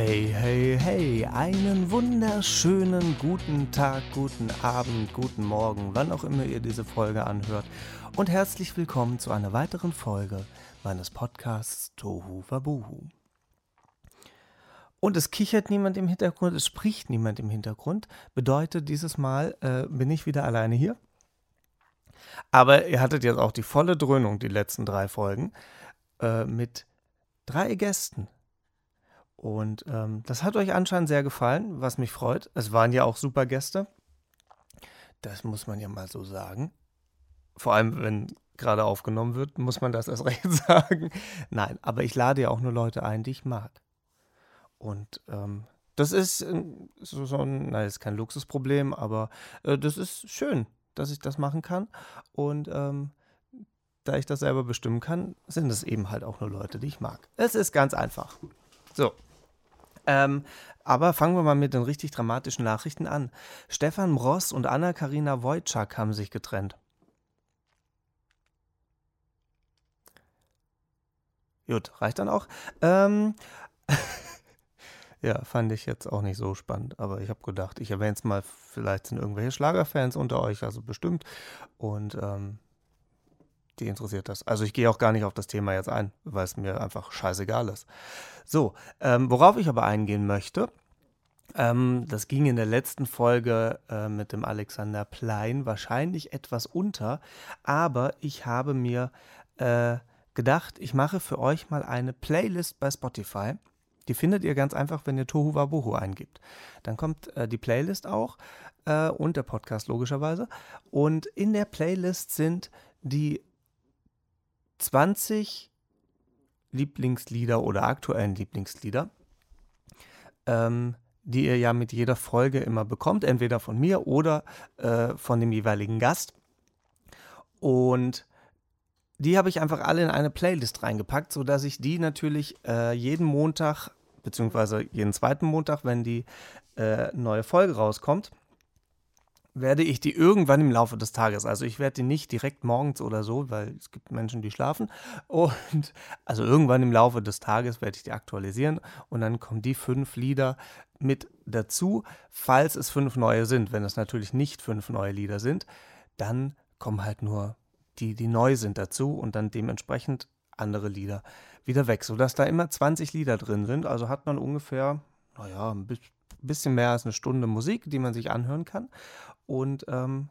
Hey, hey, hey, einen wunderschönen guten Tag, guten Abend, guten Morgen, wann auch immer ihr diese Folge anhört. Und herzlich willkommen zu einer weiteren Folge meines Podcasts Tohu Wabuhu. Und es kichert niemand im Hintergrund, es spricht niemand im Hintergrund. Bedeutet, dieses Mal äh, bin ich wieder alleine hier. Aber ihr hattet jetzt auch die volle Dröhnung, die letzten drei Folgen, äh, mit drei Gästen. Und ähm, das hat euch anscheinend sehr gefallen, was mich freut. Es waren ja auch super Gäste. Das muss man ja mal so sagen. Vor allem, wenn gerade aufgenommen wird, muss man das erst recht sagen. Nein, aber ich lade ja auch nur Leute ein, die ich mag. Und ähm, das ist äh, so, so ein, nein, ist kein Luxusproblem, aber äh, das ist schön, dass ich das machen kann. Und ähm, da ich das selber bestimmen kann, sind es eben halt auch nur Leute, die ich mag. Es ist ganz einfach. So, ähm, aber fangen wir mal mit den richtig dramatischen Nachrichten an. Stefan Ross und Anna-Karina Wojcik haben sich getrennt. Gut, reicht dann auch. Ähm, ja, fand ich jetzt auch nicht so spannend, aber ich habe gedacht, ich erwähne es mal, vielleicht sind irgendwelche Schlagerfans unter euch, also bestimmt. Und ähm, die interessiert das. Also ich gehe auch gar nicht auf das Thema jetzt ein, weil es mir einfach scheißegal ist. So, ähm, worauf ich aber eingehen möchte, ähm, das ging in der letzten Folge äh, mit dem Alexander Plein wahrscheinlich etwas unter, aber ich habe mir äh, gedacht, ich mache für euch mal eine Playlist bei Spotify. Die findet ihr ganz einfach, wenn ihr Tohu Wabuhu eingibt. Dann kommt äh, die Playlist auch äh, und der Podcast logischerweise. Und in der Playlist sind die 20 Lieblingslieder oder aktuellen Lieblingslieder, ähm, die ihr ja mit jeder Folge immer bekommt, entweder von mir oder äh, von dem jeweiligen Gast. Und die habe ich einfach alle in eine Playlist reingepackt, sodass ich die natürlich äh, jeden Montag, beziehungsweise jeden zweiten Montag, wenn die äh, neue Folge rauskommt, werde ich die irgendwann im Laufe des Tages, also ich werde die nicht direkt morgens oder so, weil es gibt Menschen, die schlafen. Und also irgendwann im Laufe des Tages werde ich die aktualisieren und dann kommen die fünf Lieder mit dazu, falls es fünf neue sind. Wenn es natürlich nicht fünf neue Lieder sind, dann kommen halt nur die, die neu sind dazu und dann dementsprechend andere Lieder wieder weg, sodass da immer 20 Lieder drin sind. Also hat man ungefähr, naja, ein bisschen mehr als eine Stunde Musik, die man sich anhören kann. Und ähm,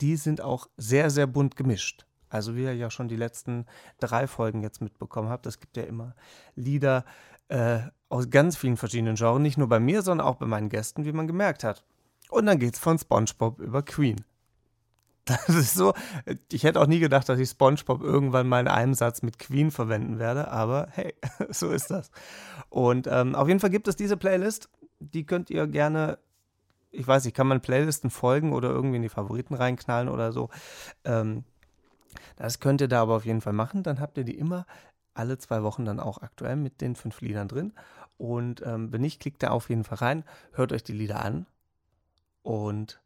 die sind auch sehr, sehr bunt gemischt. Also wie ihr ja schon die letzten drei Folgen jetzt mitbekommen habt, es gibt ja immer Lieder äh, aus ganz vielen verschiedenen Genres, nicht nur bei mir, sondern auch bei meinen Gästen, wie man gemerkt hat. Und dann geht es von SpongeBob über Queen. Das ist so, ich hätte auch nie gedacht, dass ich SpongeBob irgendwann mal in einem Satz mit Queen verwenden werde, aber hey, so ist das. Und ähm, auf jeden Fall gibt es diese Playlist, die könnt ihr gerne ich weiß nicht, kann man Playlisten folgen oder irgendwie in die Favoriten reinknallen oder so. Ähm, das könnt ihr da aber auf jeden Fall machen. Dann habt ihr die immer alle zwei Wochen dann auch aktuell mit den fünf Liedern drin. Und ähm, wenn nicht, klickt da auf jeden Fall rein, hört euch die Lieder an und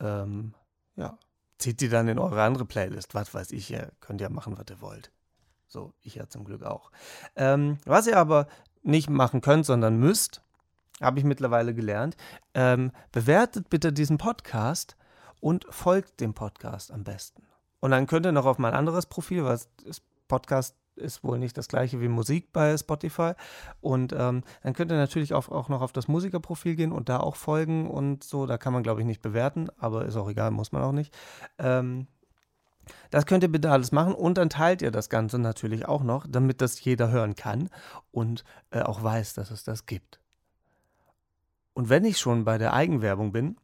ähm, ja, zieht die dann in eure andere Playlist. Was weiß ich, ihr könnt ja machen, was ihr wollt. So, ich ja zum Glück auch. Ähm, was ihr aber nicht machen könnt, sondern müsst, habe ich mittlerweile gelernt. Ähm, bewertet bitte diesen Podcast und folgt dem Podcast am besten. Und dann könnt ihr noch auf mein anderes Profil, weil das Podcast ist wohl nicht das gleiche wie Musik bei Spotify. Und ähm, dann könnt ihr natürlich auch, auch noch auf das Musikerprofil gehen und da auch folgen und so. Da kann man, glaube ich, nicht bewerten, aber ist auch egal, muss man auch nicht. Ähm, das könnt ihr bitte alles machen und dann teilt ihr das Ganze natürlich auch noch, damit das jeder hören kann und äh, auch weiß, dass es das gibt. Und wenn ich schon bei der Eigenwerbung bin,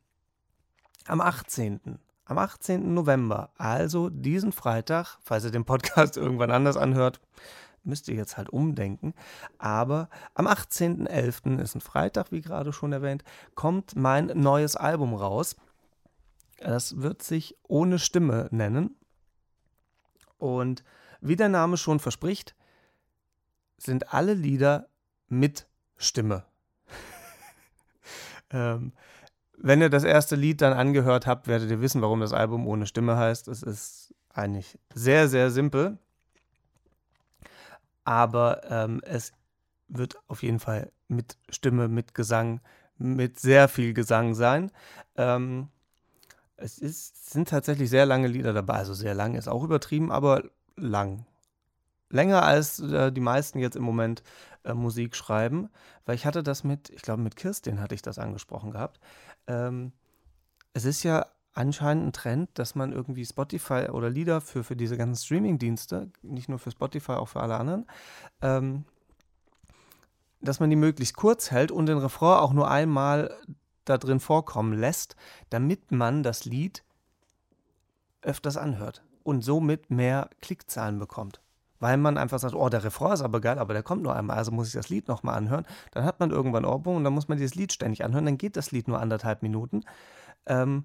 am 18. Am 18. November, also diesen Freitag, falls ihr den Podcast irgendwann anders anhört, müsst ihr jetzt halt umdenken. Aber am 18.11. ist ein Freitag, wie gerade schon erwähnt, kommt mein neues Album raus. Das wird sich Ohne Stimme nennen. Und wie der Name schon verspricht, sind alle Lieder mit Stimme ähm, wenn ihr das erste Lied dann angehört habt, werdet ihr wissen, warum das Album ohne Stimme heißt. Es ist eigentlich sehr, sehr simpel. Aber ähm, es wird auf jeden Fall mit Stimme, mit Gesang, mit sehr viel Gesang sein. Ähm, es ist, sind tatsächlich sehr lange Lieder dabei. Also sehr lang ist auch übertrieben, aber lang. Länger als äh, die meisten jetzt im Moment äh, Musik schreiben. Weil ich hatte das mit, ich glaube mit Kirstin hatte ich das angesprochen gehabt. Ähm, es ist ja anscheinend ein Trend, dass man irgendwie Spotify oder Lieder für, für diese ganzen Streaming-Dienste, nicht nur für Spotify, auch für alle anderen, ähm, dass man die möglichst kurz hält und den Refrain auch nur einmal da drin vorkommen lässt, damit man das Lied öfters anhört und somit mehr Klickzahlen bekommt. Weil man einfach sagt, oh, der Refrain ist aber geil, aber der kommt nur einmal, also muss ich das Lied nochmal anhören. Dann hat man irgendwann Ohrwurm und dann muss man dieses Lied ständig anhören, dann geht das Lied nur anderthalb Minuten. Ähm,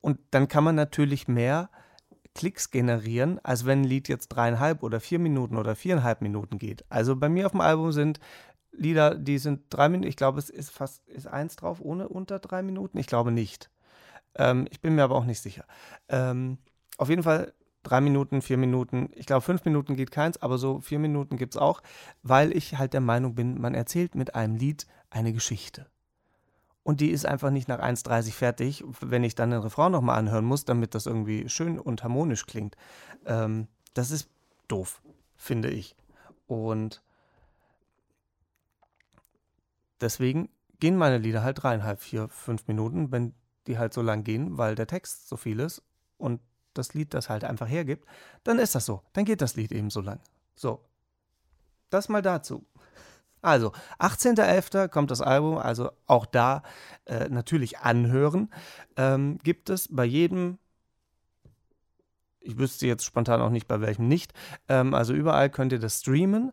und dann kann man natürlich mehr Klicks generieren, als wenn ein Lied jetzt dreieinhalb oder vier Minuten oder viereinhalb Minuten geht. Also bei mir auf dem Album sind Lieder, die sind drei Minuten. Ich glaube, es ist fast ist eins drauf ohne unter drei Minuten. Ich glaube nicht. Ähm, ich bin mir aber auch nicht sicher. Ähm, auf jeden Fall drei Minuten, vier Minuten. Ich glaube, fünf Minuten geht keins, aber so vier Minuten gibt es auch, weil ich halt der Meinung bin, man erzählt mit einem Lied eine Geschichte. Und die ist einfach nicht nach 1,30 fertig, wenn ich dann den Refrain nochmal anhören muss, damit das irgendwie schön und harmonisch klingt. Ähm, das ist doof, finde ich. Und deswegen gehen meine Lieder halt dreieinhalb, vier, fünf Minuten, wenn die halt so lang gehen, weil der Text so viel ist und das Lied das halt einfach hergibt, dann ist das so. Dann geht das Lied eben so lang. So. Das mal dazu. Also, 18.11. kommt das Album, also auch da äh, natürlich anhören. Ähm, gibt es bei jedem, ich wüsste jetzt spontan auch nicht bei welchem nicht, ähm, also überall könnt ihr das streamen.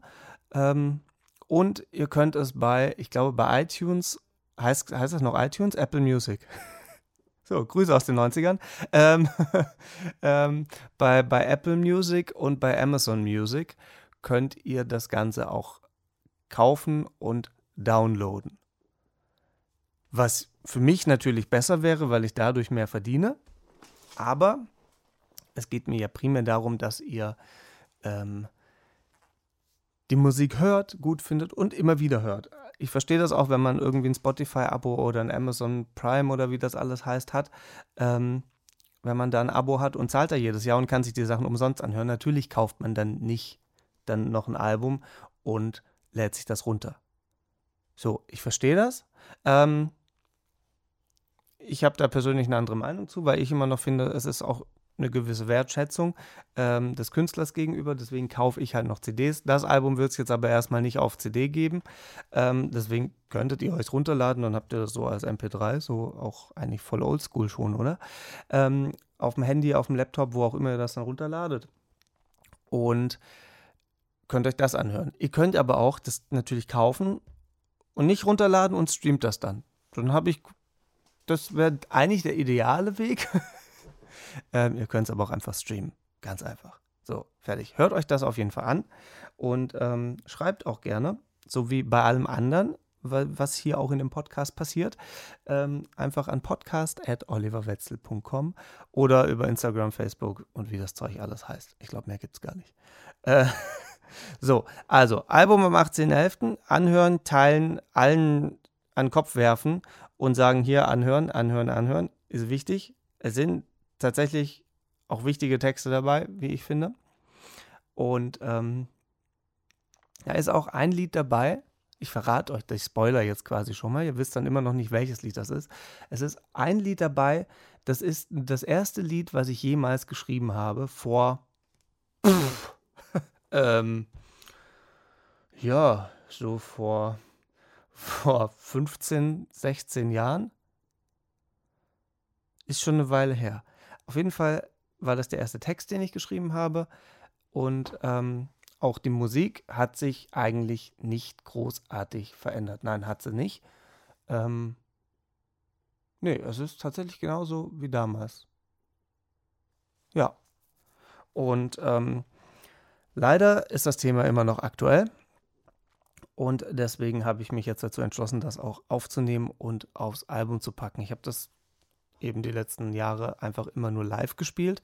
Ähm, und ihr könnt es bei, ich glaube, bei iTunes, heißt, heißt das noch iTunes? Apple Music. So, Grüße aus den 90ern. Ähm, ähm, bei, bei Apple Music und bei Amazon Music könnt ihr das Ganze auch kaufen und downloaden. Was für mich natürlich besser wäre, weil ich dadurch mehr verdiene. Aber es geht mir ja primär darum, dass ihr ähm, die Musik hört, gut findet und immer wieder hört. Ich verstehe das auch, wenn man irgendwie ein Spotify-Abo oder ein Amazon Prime oder wie das alles heißt hat. Ähm, wenn man da ein Abo hat und zahlt da jedes Jahr und kann sich die Sachen umsonst anhören. Natürlich kauft man dann nicht dann noch ein Album und lädt sich das runter. So, ich verstehe das. Ähm, ich habe da persönlich eine andere Meinung zu, weil ich immer noch finde, es ist auch eine gewisse Wertschätzung ähm, des Künstlers gegenüber. Deswegen kaufe ich halt noch CDs. Das Album wird es jetzt aber erstmal nicht auf CD geben. Ähm, deswegen könntet ihr euch runterladen und habt ihr das so als MP3, so auch eigentlich voll oldschool schon, oder? Ähm, auf dem Handy, auf dem Laptop, wo auch immer ihr das dann runterladet. Und könnt euch das anhören. Ihr könnt aber auch das natürlich kaufen und nicht runterladen und streamt das dann. Dann habe ich, das wäre eigentlich der ideale Weg. Ähm, ihr könnt es aber auch einfach streamen. Ganz einfach. So, fertig. Hört euch das auf jeden Fall an und ähm, schreibt auch gerne, so wie bei allem anderen, was hier auch in dem Podcast passiert, ähm, einfach an podcast.oliverwetzel.com oder über Instagram, Facebook und wie das Zeug alles heißt. Ich glaube, mehr gibt es gar nicht. Äh, so, also Album am 18.11. anhören, teilen, allen an den Kopf werfen und sagen hier anhören, anhören, anhören. Ist wichtig. Es sind tatsächlich auch wichtige Texte dabei, wie ich finde. Und ähm, da ist auch ein Lied dabei. Ich verrate euch, ich spoiler jetzt quasi schon mal. Ihr wisst dann immer noch nicht, welches Lied das ist. Es ist ein Lied dabei, das ist das erste Lied, was ich jemals geschrieben habe, vor. ähm, ja, so vor, vor 15, 16 Jahren. Ist schon eine Weile her. Auf jeden Fall war das der erste Text, den ich geschrieben habe. Und ähm, auch die Musik hat sich eigentlich nicht großartig verändert. Nein, hat sie nicht. Ähm, nee, es ist tatsächlich genauso wie damals. Ja. Und ähm, leider ist das Thema immer noch aktuell. Und deswegen habe ich mich jetzt dazu entschlossen, das auch aufzunehmen und aufs Album zu packen. Ich habe das eben die letzten Jahre einfach immer nur live gespielt.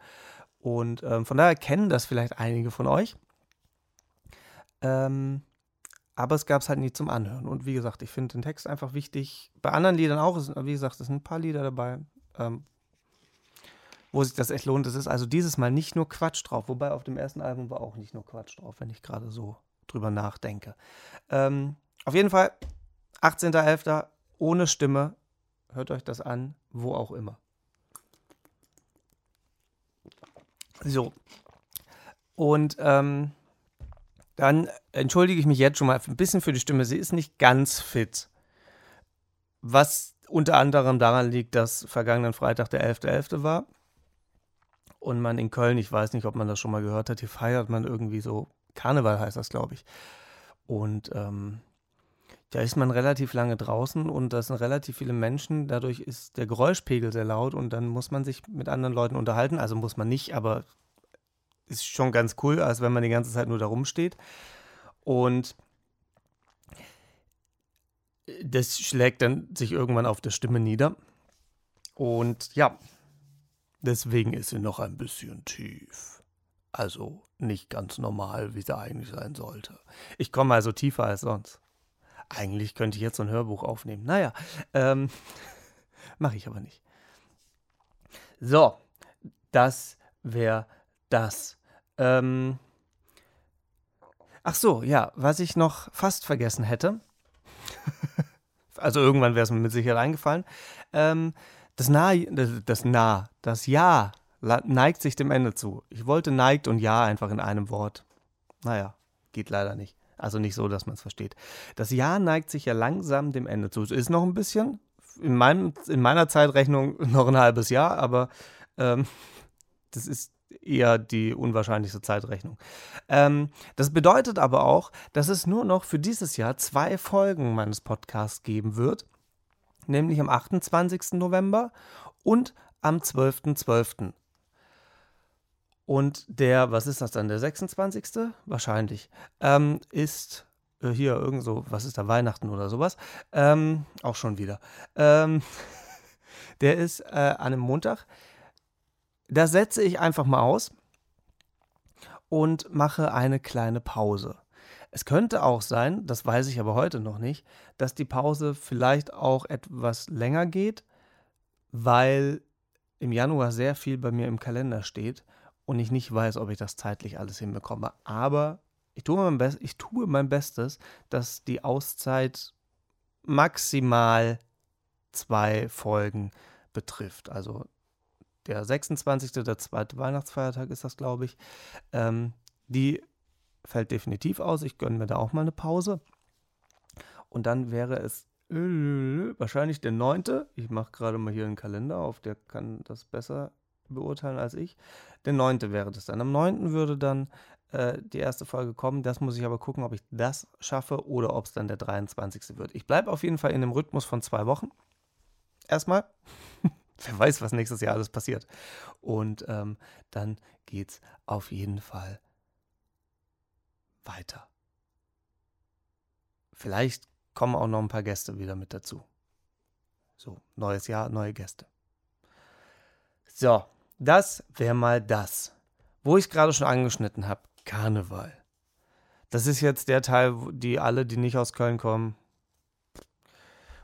Und ähm, von daher kennen das vielleicht einige von euch. Ähm, aber es gab es halt nie zum Anhören. Und wie gesagt, ich finde den Text einfach wichtig. Bei anderen Liedern auch, es, wie gesagt, es sind ein paar Lieder dabei, ähm, wo sich das echt lohnt. Es ist also dieses Mal nicht nur Quatsch drauf, wobei auf dem ersten Album war auch nicht nur Quatsch drauf, wenn ich gerade so drüber nachdenke. Ähm, auf jeden Fall, 18.11. ohne Stimme. Hört euch das an, wo auch immer. So. Und ähm, dann entschuldige ich mich jetzt schon mal ein bisschen für die Stimme. Sie ist nicht ganz fit. Was unter anderem daran liegt, dass vergangenen Freitag der 11.11. .11. war. Und man in Köln, ich weiß nicht, ob man das schon mal gehört hat, hier feiert man irgendwie so, Karneval heißt das, glaube ich. Und ähm, da ist man relativ lange draußen und da sind relativ viele Menschen. Dadurch ist der Geräuschpegel sehr laut und dann muss man sich mit anderen Leuten unterhalten. Also muss man nicht, aber ist schon ganz cool, als wenn man die ganze Zeit nur da rumsteht. Und das schlägt dann sich irgendwann auf der Stimme nieder. Und ja, deswegen ist sie noch ein bisschen tief. Also nicht ganz normal, wie sie eigentlich sein sollte. Ich komme also tiefer als sonst. Eigentlich könnte ich jetzt so ein Hörbuch aufnehmen. Naja, ähm, mache ich aber nicht. So, das wäre das. Ähm, ach so, ja, was ich noch fast vergessen hätte. also irgendwann wäre es mir mit Sicherheit eingefallen. Ähm, das Nah, das, Nah, das Ja neigt sich dem Ende zu. Ich wollte neigt und Ja einfach in einem Wort. Naja, geht leider nicht. Also nicht so, dass man es versteht. Das Jahr neigt sich ja langsam dem Ende zu. Es ist noch ein bisschen, in, meinem, in meiner Zeitrechnung noch ein halbes Jahr, aber ähm, das ist eher die unwahrscheinlichste Zeitrechnung. Ähm, das bedeutet aber auch, dass es nur noch für dieses Jahr zwei Folgen meines Podcasts geben wird, nämlich am 28. November und am 12.12. .12. Und der, was ist das dann, der 26. wahrscheinlich, ähm, ist äh, hier irgend so, was ist da, Weihnachten oder sowas, ähm, auch schon wieder. Ähm, der ist äh, an einem Montag. Da setze ich einfach mal aus und mache eine kleine Pause. Es könnte auch sein, das weiß ich aber heute noch nicht, dass die Pause vielleicht auch etwas länger geht, weil im Januar sehr viel bei mir im Kalender steht und ich nicht weiß, ob ich das zeitlich alles hinbekomme. Aber ich tue mein, Best ich tue mein Bestes, dass die Auszeit maximal zwei Folgen betrifft. Also der 26., der zweite Weihnachtsfeiertag ist das, glaube ich. Ähm, die fällt definitiv aus. Ich gönne mir da auch mal eine Pause. Und dann wäre es äh, wahrscheinlich der 9. Ich mache gerade mal hier einen Kalender auf, der kann das besser beurteilen als ich. Der 9. wäre das dann. Am 9. würde dann äh, die erste Folge kommen. Das muss ich aber gucken, ob ich das schaffe oder ob es dann der 23. wird. Ich bleibe auf jeden Fall in dem Rhythmus von zwei Wochen. Erstmal. Wer weiß, was nächstes Jahr alles passiert. Und ähm, dann geht es auf jeden Fall weiter. Vielleicht kommen auch noch ein paar Gäste wieder mit dazu. So, neues Jahr, neue Gäste. So, das wäre mal das. Wo ich es gerade schon angeschnitten habe, Karneval. Das ist jetzt der Teil, die alle, die nicht aus Köln kommen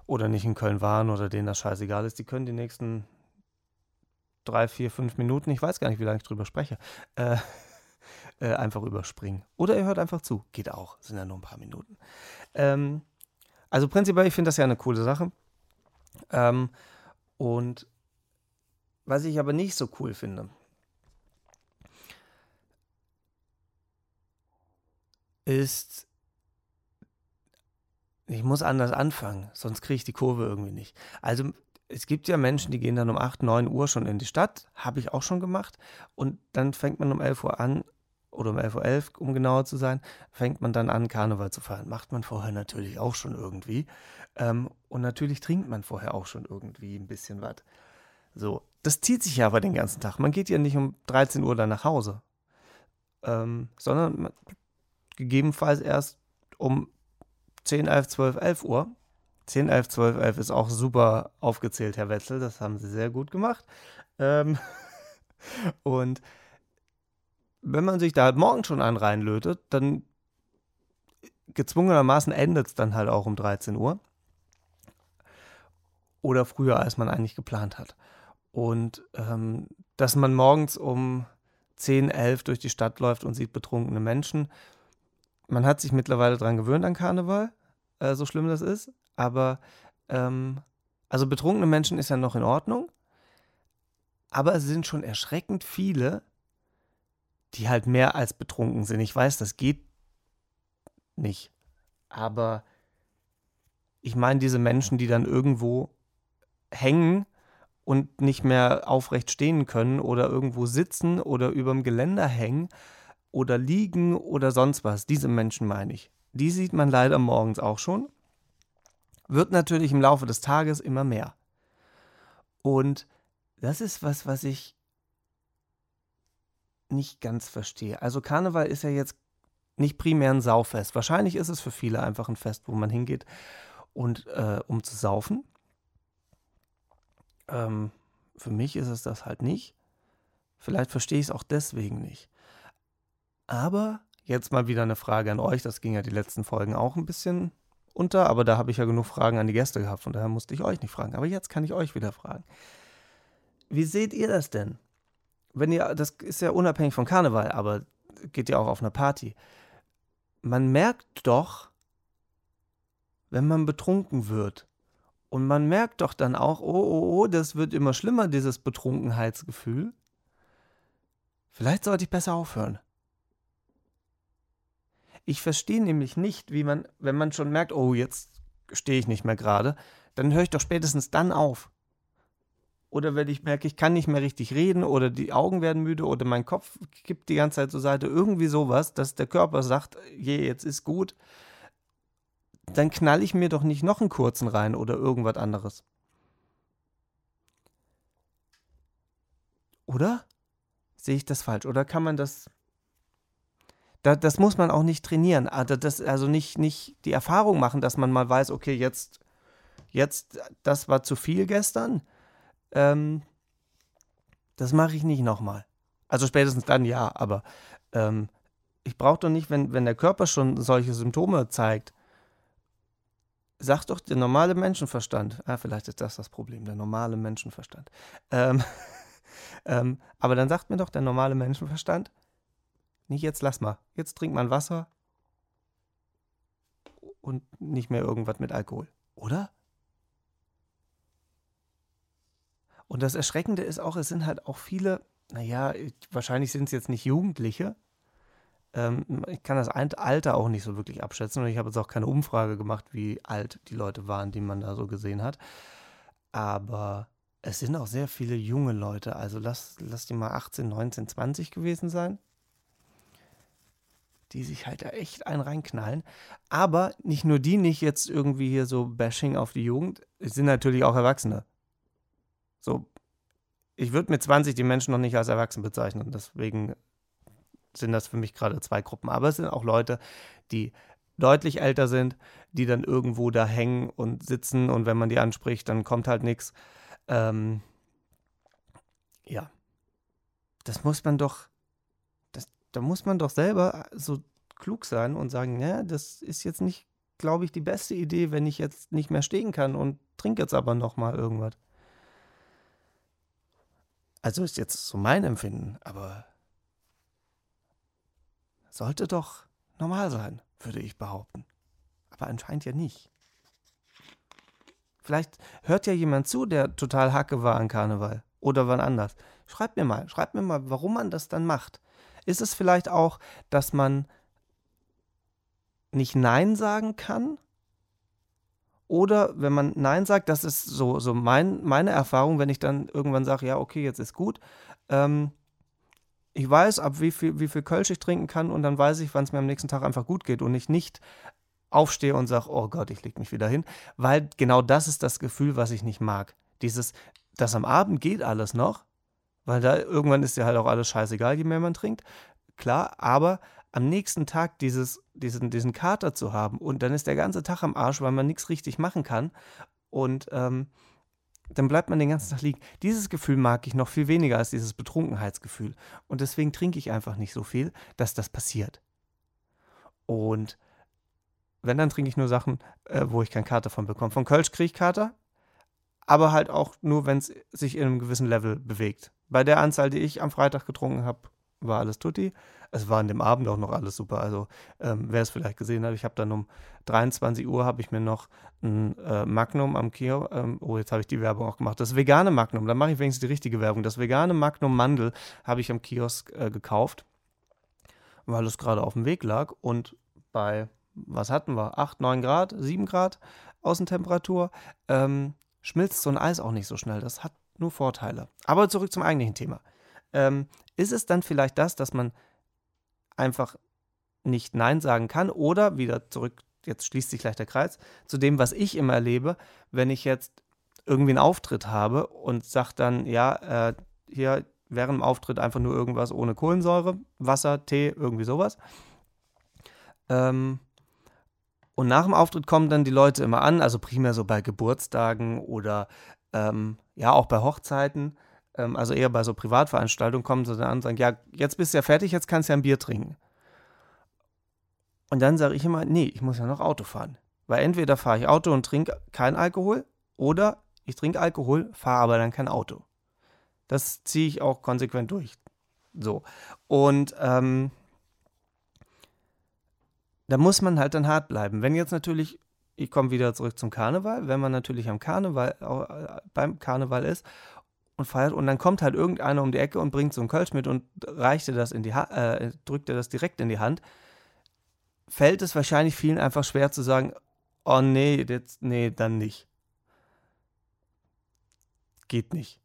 oder nicht in Köln waren oder denen das scheißegal ist, die können die nächsten drei, vier, fünf Minuten, ich weiß gar nicht, wie lange ich drüber spreche, äh, äh, einfach überspringen. Oder ihr hört einfach zu. Geht auch, sind ja nur ein paar Minuten. Ähm, also prinzipiell, ich finde das ja eine coole Sache. Ähm, und was ich aber nicht so cool finde, ist, ich muss anders anfangen, sonst kriege ich die Kurve irgendwie nicht. Also es gibt ja Menschen, die gehen dann um 8, 9 Uhr schon in die Stadt, habe ich auch schon gemacht. Und dann fängt man um 11 Uhr an, oder um 11.11 Uhr, 11, um genauer zu sein, fängt man dann an, Karneval zu feiern. Macht man vorher natürlich auch schon irgendwie. Ähm, und natürlich trinkt man vorher auch schon irgendwie ein bisschen was. So, das zieht sich ja aber den ganzen Tag. Man geht ja nicht um 13 Uhr dann nach Hause, ähm, sondern gegebenenfalls erst um 10, 11, 12, 11 Uhr. 10, 11, 12, 11 ist auch super aufgezählt, Herr Wetzel. Das haben Sie sehr gut gemacht. Ähm und wenn man sich da halt morgen schon einen reinlötet, dann gezwungenermaßen endet es dann halt auch um 13 Uhr. Oder früher, als man eigentlich geplant hat. Und ähm, dass man morgens um 10, 11 durch die Stadt läuft und sieht betrunkene Menschen. Man hat sich mittlerweile daran gewöhnt an Karneval, äh, so schlimm das ist. Aber ähm, also betrunkene Menschen ist ja noch in Ordnung. Aber es sind schon erschreckend viele, die halt mehr als betrunken sind. Ich weiß, das geht nicht. Aber ich meine diese Menschen, die dann irgendwo hängen und nicht mehr aufrecht stehen können oder irgendwo sitzen oder überm Geländer hängen oder liegen oder sonst was. Diese Menschen meine ich. Die sieht man leider morgens auch schon. Wird natürlich im Laufe des Tages immer mehr. Und das ist was, was ich nicht ganz verstehe. Also Karneval ist ja jetzt nicht primär ein Saufest. Wahrscheinlich ist es für viele einfach ein Fest, wo man hingeht und äh, um zu saufen. Ähm, für mich ist es das halt nicht. Vielleicht verstehe ich es auch deswegen nicht. Aber jetzt mal wieder eine Frage an euch. Das ging ja die letzten Folgen auch ein bisschen unter, aber da habe ich ja genug Fragen an die Gäste gehabt, von daher musste ich euch nicht fragen. Aber jetzt kann ich euch wieder fragen. Wie seht ihr das denn? Wenn ihr, das ist ja unabhängig von Karneval, aber geht ja auch auf eine Party man merkt doch, wenn man betrunken wird. Und man merkt doch dann auch, oh, oh, oh, das wird immer schlimmer, dieses Betrunkenheitsgefühl. Vielleicht sollte ich besser aufhören. Ich verstehe nämlich nicht, wie man, wenn man schon merkt, oh, jetzt stehe ich nicht mehr gerade, dann höre ich doch spätestens dann auf oder wenn ich merke, ich kann nicht mehr richtig reden oder die Augen werden müde oder mein Kopf kippt die ganze Zeit zur Seite, irgendwie sowas, dass der Körper sagt, je, jetzt ist gut, dann knall ich mir doch nicht noch einen kurzen rein oder irgendwas anderes. Oder? Sehe ich das falsch? Oder kann man das. Da, das muss man auch nicht trainieren. Also, das, also nicht, nicht die Erfahrung machen, dass man mal weiß, okay, jetzt, jetzt, das war zu viel gestern ähm, das mache ich nicht nochmal. Also spätestens dann ja, aber ähm, ich brauche doch nicht, wenn, wenn der Körper schon solche Symptome zeigt, sagt doch der normale Menschenverstand, ah, vielleicht ist das das Problem, der normale Menschenverstand. Ähm, ähm, aber dann sagt mir doch der normale Menschenverstand, nicht jetzt lass mal, jetzt trink mal Wasser und nicht mehr irgendwas mit Alkohol, oder? Und das Erschreckende ist auch, es sind halt auch viele, naja, wahrscheinlich sind es jetzt nicht Jugendliche. Ähm, ich kann das Alter auch nicht so wirklich abschätzen und ich habe jetzt auch keine Umfrage gemacht, wie alt die Leute waren, die man da so gesehen hat. Aber es sind auch sehr viele junge Leute. Also lass, lass die mal 18, 19, 20 gewesen sein. Die sich halt da echt einen reinknallen. Aber nicht nur die, nicht jetzt irgendwie hier so Bashing auf die Jugend. Es sind natürlich auch Erwachsene. So, ich würde mit 20 die Menschen noch nicht als erwachsen bezeichnen. Deswegen sind das für mich gerade zwei Gruppen. Aber es sind auch Leute, die deutlich älter sind, die dann irgendwo da hängen und sitzen und wenn man die anspricht, dann kommt halt nichts. Ähm, ja, das muss man doch, das, da muss man doch selber so klug sein und sagen, ja, das ist jetzt nicht, glaube ich, die beste Idee, wenn ich jetzt nicht mehr stehen kann und trinke jetzt aber noch mal irgendwas. Also ist jetzt so mein Empfinden, aber sollte doch normal sein, würde ich behaupten. Aber anscheinend ja nicht. Vielleicht hört ja jemand zu, der total Hacke war an Karneval oder wann anders. Schreibt mir mal, schreibt mir mal, warum man das dann macht. Ist es vielleicht auch, dass man nicht Nein sagen kann oder wenn man Nein sagt, das ist so, so mein, meine Erfahrung, wenn ich dann irgendwann sage, ja, okay, jetzt ist gut. Ähm, ich weiß, ab wie viel, wie viel Kölsch ich trinken kann und dann weiß ich, wann es mir am nächsten Tag einfach gut geht und ich nicht aufstehe und sage, oh Gott, ich leg mich wieder hin, weil genau das ist das Gefühl, was ich nicht mag. Dieses, das am Abend geht alles noch, weil da irgendwann ist ja halt auch alles scheißegal, je mehr man trinkt, klar, aber am nächsten Tag dieses, diesen, diesen Kater zu haben und dann ist der ganze Tag am Arsch, weil man nichts richtig machen kann und ähm, dann bleibt man den ganzen Tag liegen. Dieses Gefühl mag ich noch viel weniger als dieses Betrunkenheitsgefühl und deswegen trinke ich einfach nicht so viel, dass das passiert. Und wenn, dann trinke ich nur Sachen, äh, wo ich keinen Kater von bekomme. Von Kölsch kriege ich Kater, aber halt auch nur, wenn es sich in einem gewissen Level bewegt. Bei der Anzahl, die ich am Freitag getrunken habe, war alles tutti. Es war an dem Abend auch noch alles super. Also ähm, wer es vielleicht gesehen hat, ich habe dann um 23 Uhr habe ich mir noch ein äh, Magnum am Kio. Ähm, oh, jetzt habe ich die Werbung auch gemacht. Das vegane Magnum, da mache ich wenigstens die richtige Werbung. Das vegane Magnum Mandel habe ich am Kiosk äh, gekauft, weil es gerade auf dem Weg lag und bei was hatten wir? 8, 9 Grad, 7 Grad Außentemperatur. Ähm, schmilzt so ein Eis auch nicht so schnell. Das hat nur Vorteile. Aber zurück zum eigentlichen Thema. Ähm, ist es dann vielleicht das, dass man einfach nicht Nein sagen kann oder wieder zurück, jetzt schließt sich gleich der Kreis, zu dem, was ich immer erlebe, wenn ich jetzt irgendwie einen Auftritt habe und sage dann, ja, äh, hier während dem Auftritt einfach nur irgendwas ohne Kohlensäure, Wasser, Tee, irgendwie sowas. Ähm, und nach dem Auftritt kommen dann die Leute immer an, also primär so bei Geburtstagen oder ähm, ja auch bei Hochzeiten, ähm, also eher bei so Privatveranstaltungen, kommen sie dann an und sagen, ja, jetzt bist du ja fertig, jetzt kannst du ja ein Bier trinken. Und dann sage ich immer, nee, ich muss ja noch Auto fahren. Weil entweder fahre ich Auto und trinke kein Alkohol oder ich trinke Alkohol, fahre aber dann kein Auto. Das ziehe ich auch konsequent durch. So. Und ähm, da muss man halt dann hart bleiben. Wenn jetzt natürlich, ich komme wieder zurück zum Karneval, wenn man natürlich am Karneval, äh, beim Karneval ist und feiert und dann kommt halt irgendeiner um die Ecke und bringt so ein Kölsch mit und reicht dir das in die ha äh, drückt dir das direkt in die Hand, fällt es wahrscheinlich vielen einfach schwer zu sagen, oh nee, jetzt, nee, dann nicht. Geht nicht.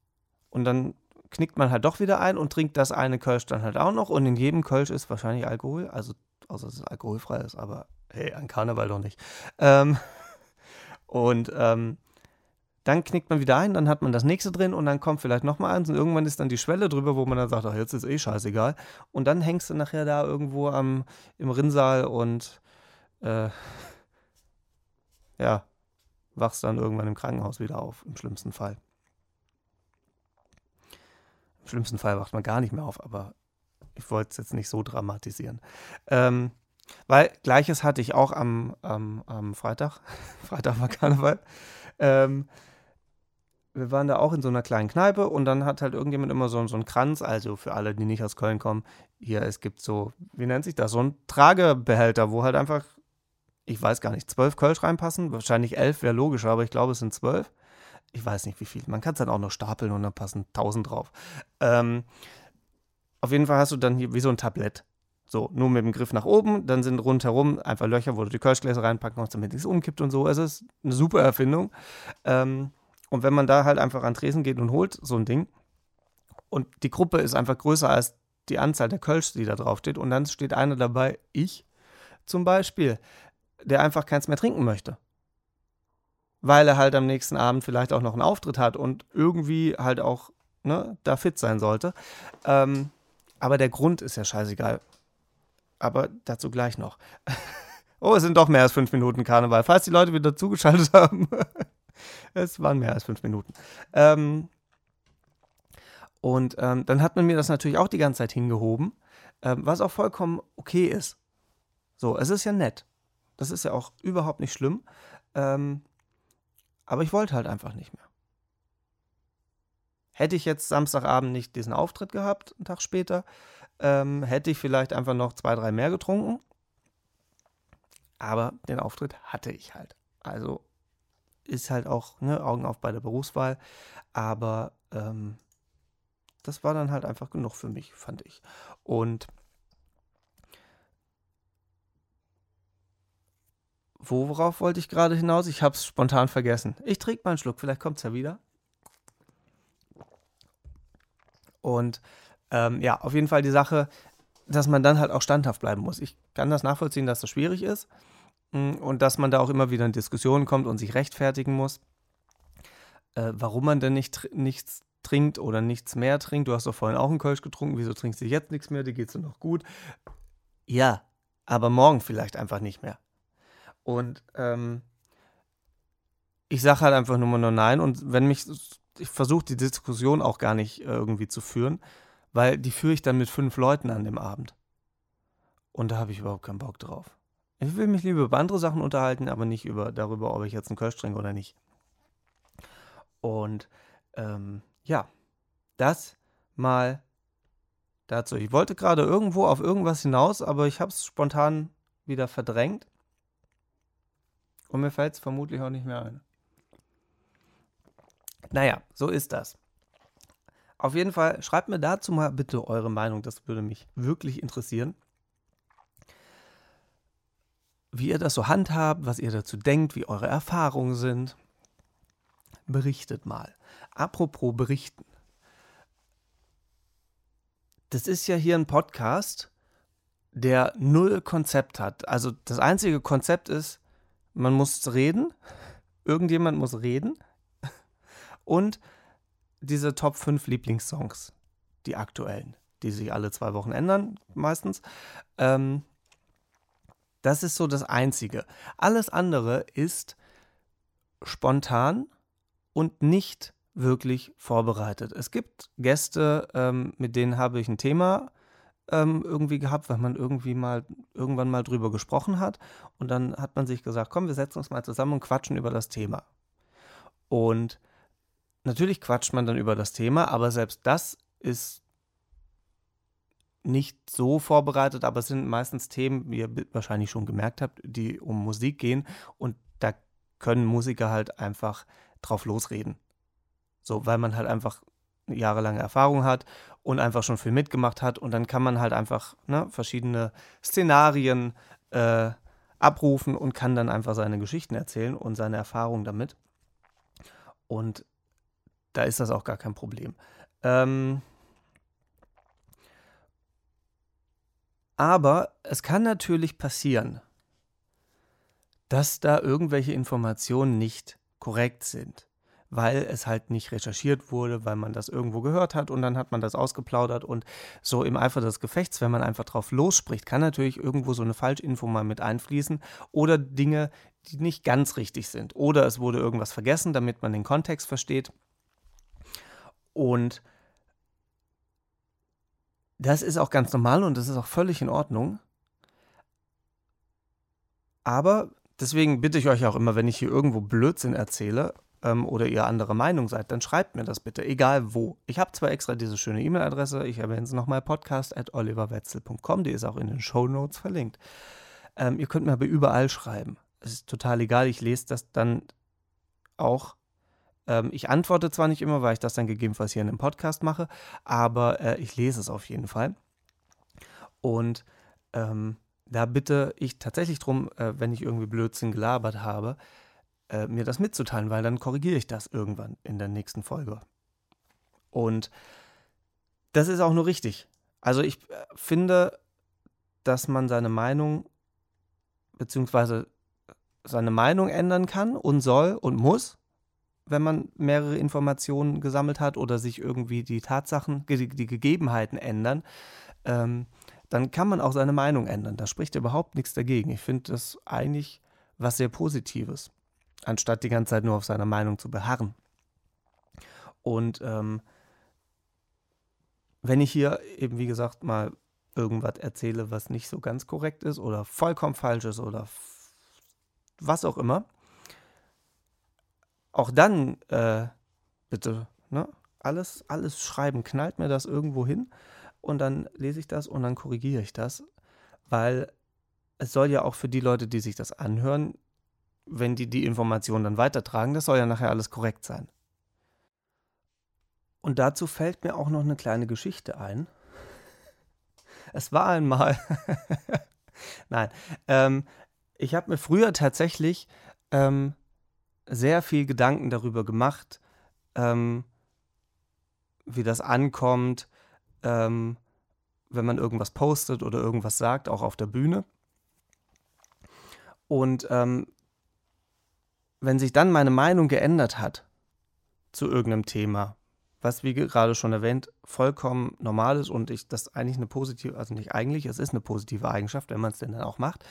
Und dann knickt man halt doch wieder ein und trinkt das eine Kölsch dann halt auch noch und in jedem Kölsch ist wahrscheinlich Alkohol, also außer dass es alkoholfrei ist, aber hey, an Karneval doch nicht. Ähm, und ähm, dann knickt man wieder ein, dann hat man das nächste drin und dann kommt vielleicht nochmal eins und irgendwann ist dann die Schwelle drüber, wo man dann sagt, ach, jetzt ist eh scheißegal. Und dann hängst du nachher da irgendwo am, im Rinnsal und äh, ja, wachst dann irgendwann im Krankenhaus wieder auf, im schlimmsten Fall. Im schlimmsten Fall wacht man gar nicht mehr auf, aber ich wollte es jetzt nicht so dramatisieren. Ähm, weil gleiches hatte ich auch am, am, am Freitag. Freitag war Karneval. Ähm, wir waren da auch in so einer kleinen Kneipe und dann hat halt irgendjemand immer so, so einen Kranz, also für alle, die nicht aus Köln kommen, hier, es gibt so, wie nennt sich das, so ein Tragebehälter, wo halt einfach, ich weiß gar nicht, zwölf Kölsch reinpassen, wahrscheinlich elf wäre logischer, aber ich glaube, es sind zwölf. Ich weiß nicht, wie viel. Man kann es dann auch noch stapeln und dann passen tausend drauf. Ähm, auf jeden Fall hast du dann hier wie so ein Tablett. So, nur mit dem Griff nach oben, dann sind rundherum einfach Löcher, wo du die Kirschgläser reinpacken kannst, damit es umkippt und so. Es ist eine super Erfindung. Ähm, und wenn man da halt einfach an Tresen geht und holt so ein Ding und die Gruppe ist einfach größer als die Anzahl der Kölsch, die da drauf steht und dann steht einer dabei, ich zum Beispiel, der einfach keins mehr trinken möchte. Weil er halt am nächsten Abend vielleicht auch noch einen Auftritt hat und irgendwie halt auch ne, da fit sein sollte. Ähm, aber der Grund ist ja scheißegal. Aber dazu gleich noch. oh, es sind doch mehr als fünf Minuten Karneval. Falls die Leute wieder zugeschaltet haben. Es waren mehr als fünf Minuten. Ähm, und ähm, dann hat man mir das natürlich auch die ganze Zeit hingehoben, ähm, was auch vollkommen okay ist. So, es ist ja nett. Das ist ja auch überhaupt nicht schlimm. Ähm, aber ich wollte halt einfach nicht mehr. Hätte ich jetzt Samstagabend nicht diesen Auftritt gehabt, einen Tag später, ähm, hätte ich vielleicht einfach noch zwei, drei mehr getrunken. Aber den Auftritt hatte ich halt. Also ist halt auch ne, Augen auf bei der Berufswahl. Aber ähm, das war dann halt einfach genug für mich, fand ich. Und worauf wollte ich gerade hinaus? Ich habe es spontan vergessen. Ich trinke mal einen Schluck, vielleicht kommt es ja wieder. Und ähm, ja, auf jeden Fall die Sache, dass man dann halt auch standhaft bleiben muss. Ich kann das nachvollziehen, dass das schwierig ist und dass man da auch immer wieder in Diskussionen kommt und sich rechtfertigen muss, äh, warum man denn nicht nichts trinkt oder nichts mehr trinkt. Du hast doch vorhin auch einen Kölsch getrunken, wieso trinkst du jetzt nichts mehr? Dir geht es noch gut. Ja, aber morgen vielleicht einfach nicht mehr. Und ähm, ich sage halt einfach nur nur nein. Und wenn mich ich versuche die Diskussion auch gar nicht äh, irgendwie zu führen, weil die führe ich dann mit fünf Leuten an dem Abend. Und da habe ich überhaupt keinen Bock drauf. Ich will mich lieber über andere Sachen unterhalten, aber nicht über darüber, ob ich jetzt einen Kölsch trinke oder nicht. Und ähm, ja, das mal dazu. Ich wollte gerade irgendwo auf irgendwas hinaus, aber ich habe es spontan wieder verdrängt. Und mir fällt es vermutlich auch nicht mehr ein. Naja, so ist das. Auf jeden Fall, schreibt mir dazu mal bitte eure Meinung. Das würde mich wirklich interessieren. Wie ihr das so handhabt, was ihr dazu denkt, wie eure Erfahrungen sind. Berichtet mal. Apropos berichten. Das ist ja hier ein Podcast, der null Konzept hat. Also das einzige Konzept ist, man muss reden, irgendjemand muss reden und diese Top 5 Lieblingssongs, die aktuellen, die sich alle zwei Wochen ändern, meistens. Ähm, das ist so das Einzige. Alles andere ist spontan und nicht wirklich vorbereitet. Es gibt Gäste, ähm, mit denen habe ich ein Thema ähm, irgendwie gehabt, weil man irgendwie mal irgendwann mal drüber gesprochen hat und dann hat man sich gesagt, komm, wir setzen uns mal zusammen und quatschen über das Thema. Und Natürlich quatscht man dann über das Thema, aber selbst das ist nicht so vorbereitet, aber es sind meistens Themen, wie ihr wahrscheinlich schon gemerkt habt, die um Musik gehen und da können Musiker halt einfach drauf losreden. So, weil man halt einfach jahrelange Erfahrung hat und einfach schon viel mitgemacht hat und dann kann man halt einfach ne, verschiedene Szenarien äh, abrufen und kann dann einfach seine Geschichten erzählen und seine Erfahrungen damit. Und da ist das auch gar kein Problem. Ähm, aber es kann natürlich passieren, dass da irgendwelche Informationen nicht korrekt sind, weil es halt nicht recherchiert wurde, weil man das irgendwo gehört hat und dann hat man das ausgeplaudert und so im Eifer des Gefechts, wenn man einfach drauf losspricht, kann natürlich irgendwo so eine Falschinfo mal mit einfließen oder Dinge, die nicht ganz richtig sind oder es wurde irgendwas vergessen, damit man den Kontext versteht. Und das ist auch ganz normal und das ist auch völlig in Ordnung. Aber deswegen bitte ich euch auch immer, wenn ich hier irgendwo Blödsinn erzähle ähm, oder ihr andere Meinung seid, dann schreibt mir das bitte, egal wo. Ich habe zwar extra diese schöne E-Mail-Adresse, ich erwähne es nochmal, podcast at oliverwetzel.com, die ist auch in den Show Notes verlinkt. Ähm, ihr könnt mir aber überall schreiben. Es ist total egal, ich lese das dann auch ähm, ich antworte zwar nicht immer, weil ich das dann gegebenenfalls hier in einem Podcast mache, aber äh, ich lese es auf jeden Fall. Und ähm, da bitte ich tatsächlich darum, äh, wenn ich irgendwie Blödsinn gelabert habe, äh, mir das mitzuteilen, weil dann korrigiere ich das irgendwann in der nächsten Folge. Und das ist auch nur richtig. Also ich äh, finde, dass man seine Meinung beziehungsweise seine Meinung ändern kann und soll und muss wenn man mehrere Informationen gesammelt hat oder sich irgendwie die Tatsachen, die, die Gegebenheiten ändern, ähm, dann kann man auch seine Meinung ändern. Da spricht überhaupt nichts dagegen. Ich finde das eigentlich was sehr Positives, anstatt die ganze Zeit nur auf seiner Meinung zu beharren. Und ähm, wenn ich hier eben, wie gesagt, mal irgendwas erzähle, was nicht so ganz korrekt ist oder vollkommen falsch ist oder was auch immer, auch dann äh, bitte, ne? Alles, alles schreiben, knallt mir das irgendwo hin und dann lese ich das und dann korrigiere ich das, weil es soll ja auch für die Leute, die sich das anhören, wenn die die Informationen dann weitertragen, das soll ja nachher alles korrekt sein. Und dazu fällt mir auch noch eine kleine Geschichte ein. Es war einmal, nein, ähm, ich habe mir früher tatsächlich ähm, sehr viel Gedanken darüber gemacht, ähm, wie das ankommt, ähm, wenn man irgendwas postet oder irgendwas sagt, auch auf der Bühne. Und ähm, wenn sich dann meine Meinung geändert hat zu irgendeinem Thema, was wie gerade schon erwähnt vollkommen normal ist und ich das eigentlich eine positive, also nicht eigentlich, es ist eine positive Eigenschaft, wenn man es denn dann auch macht,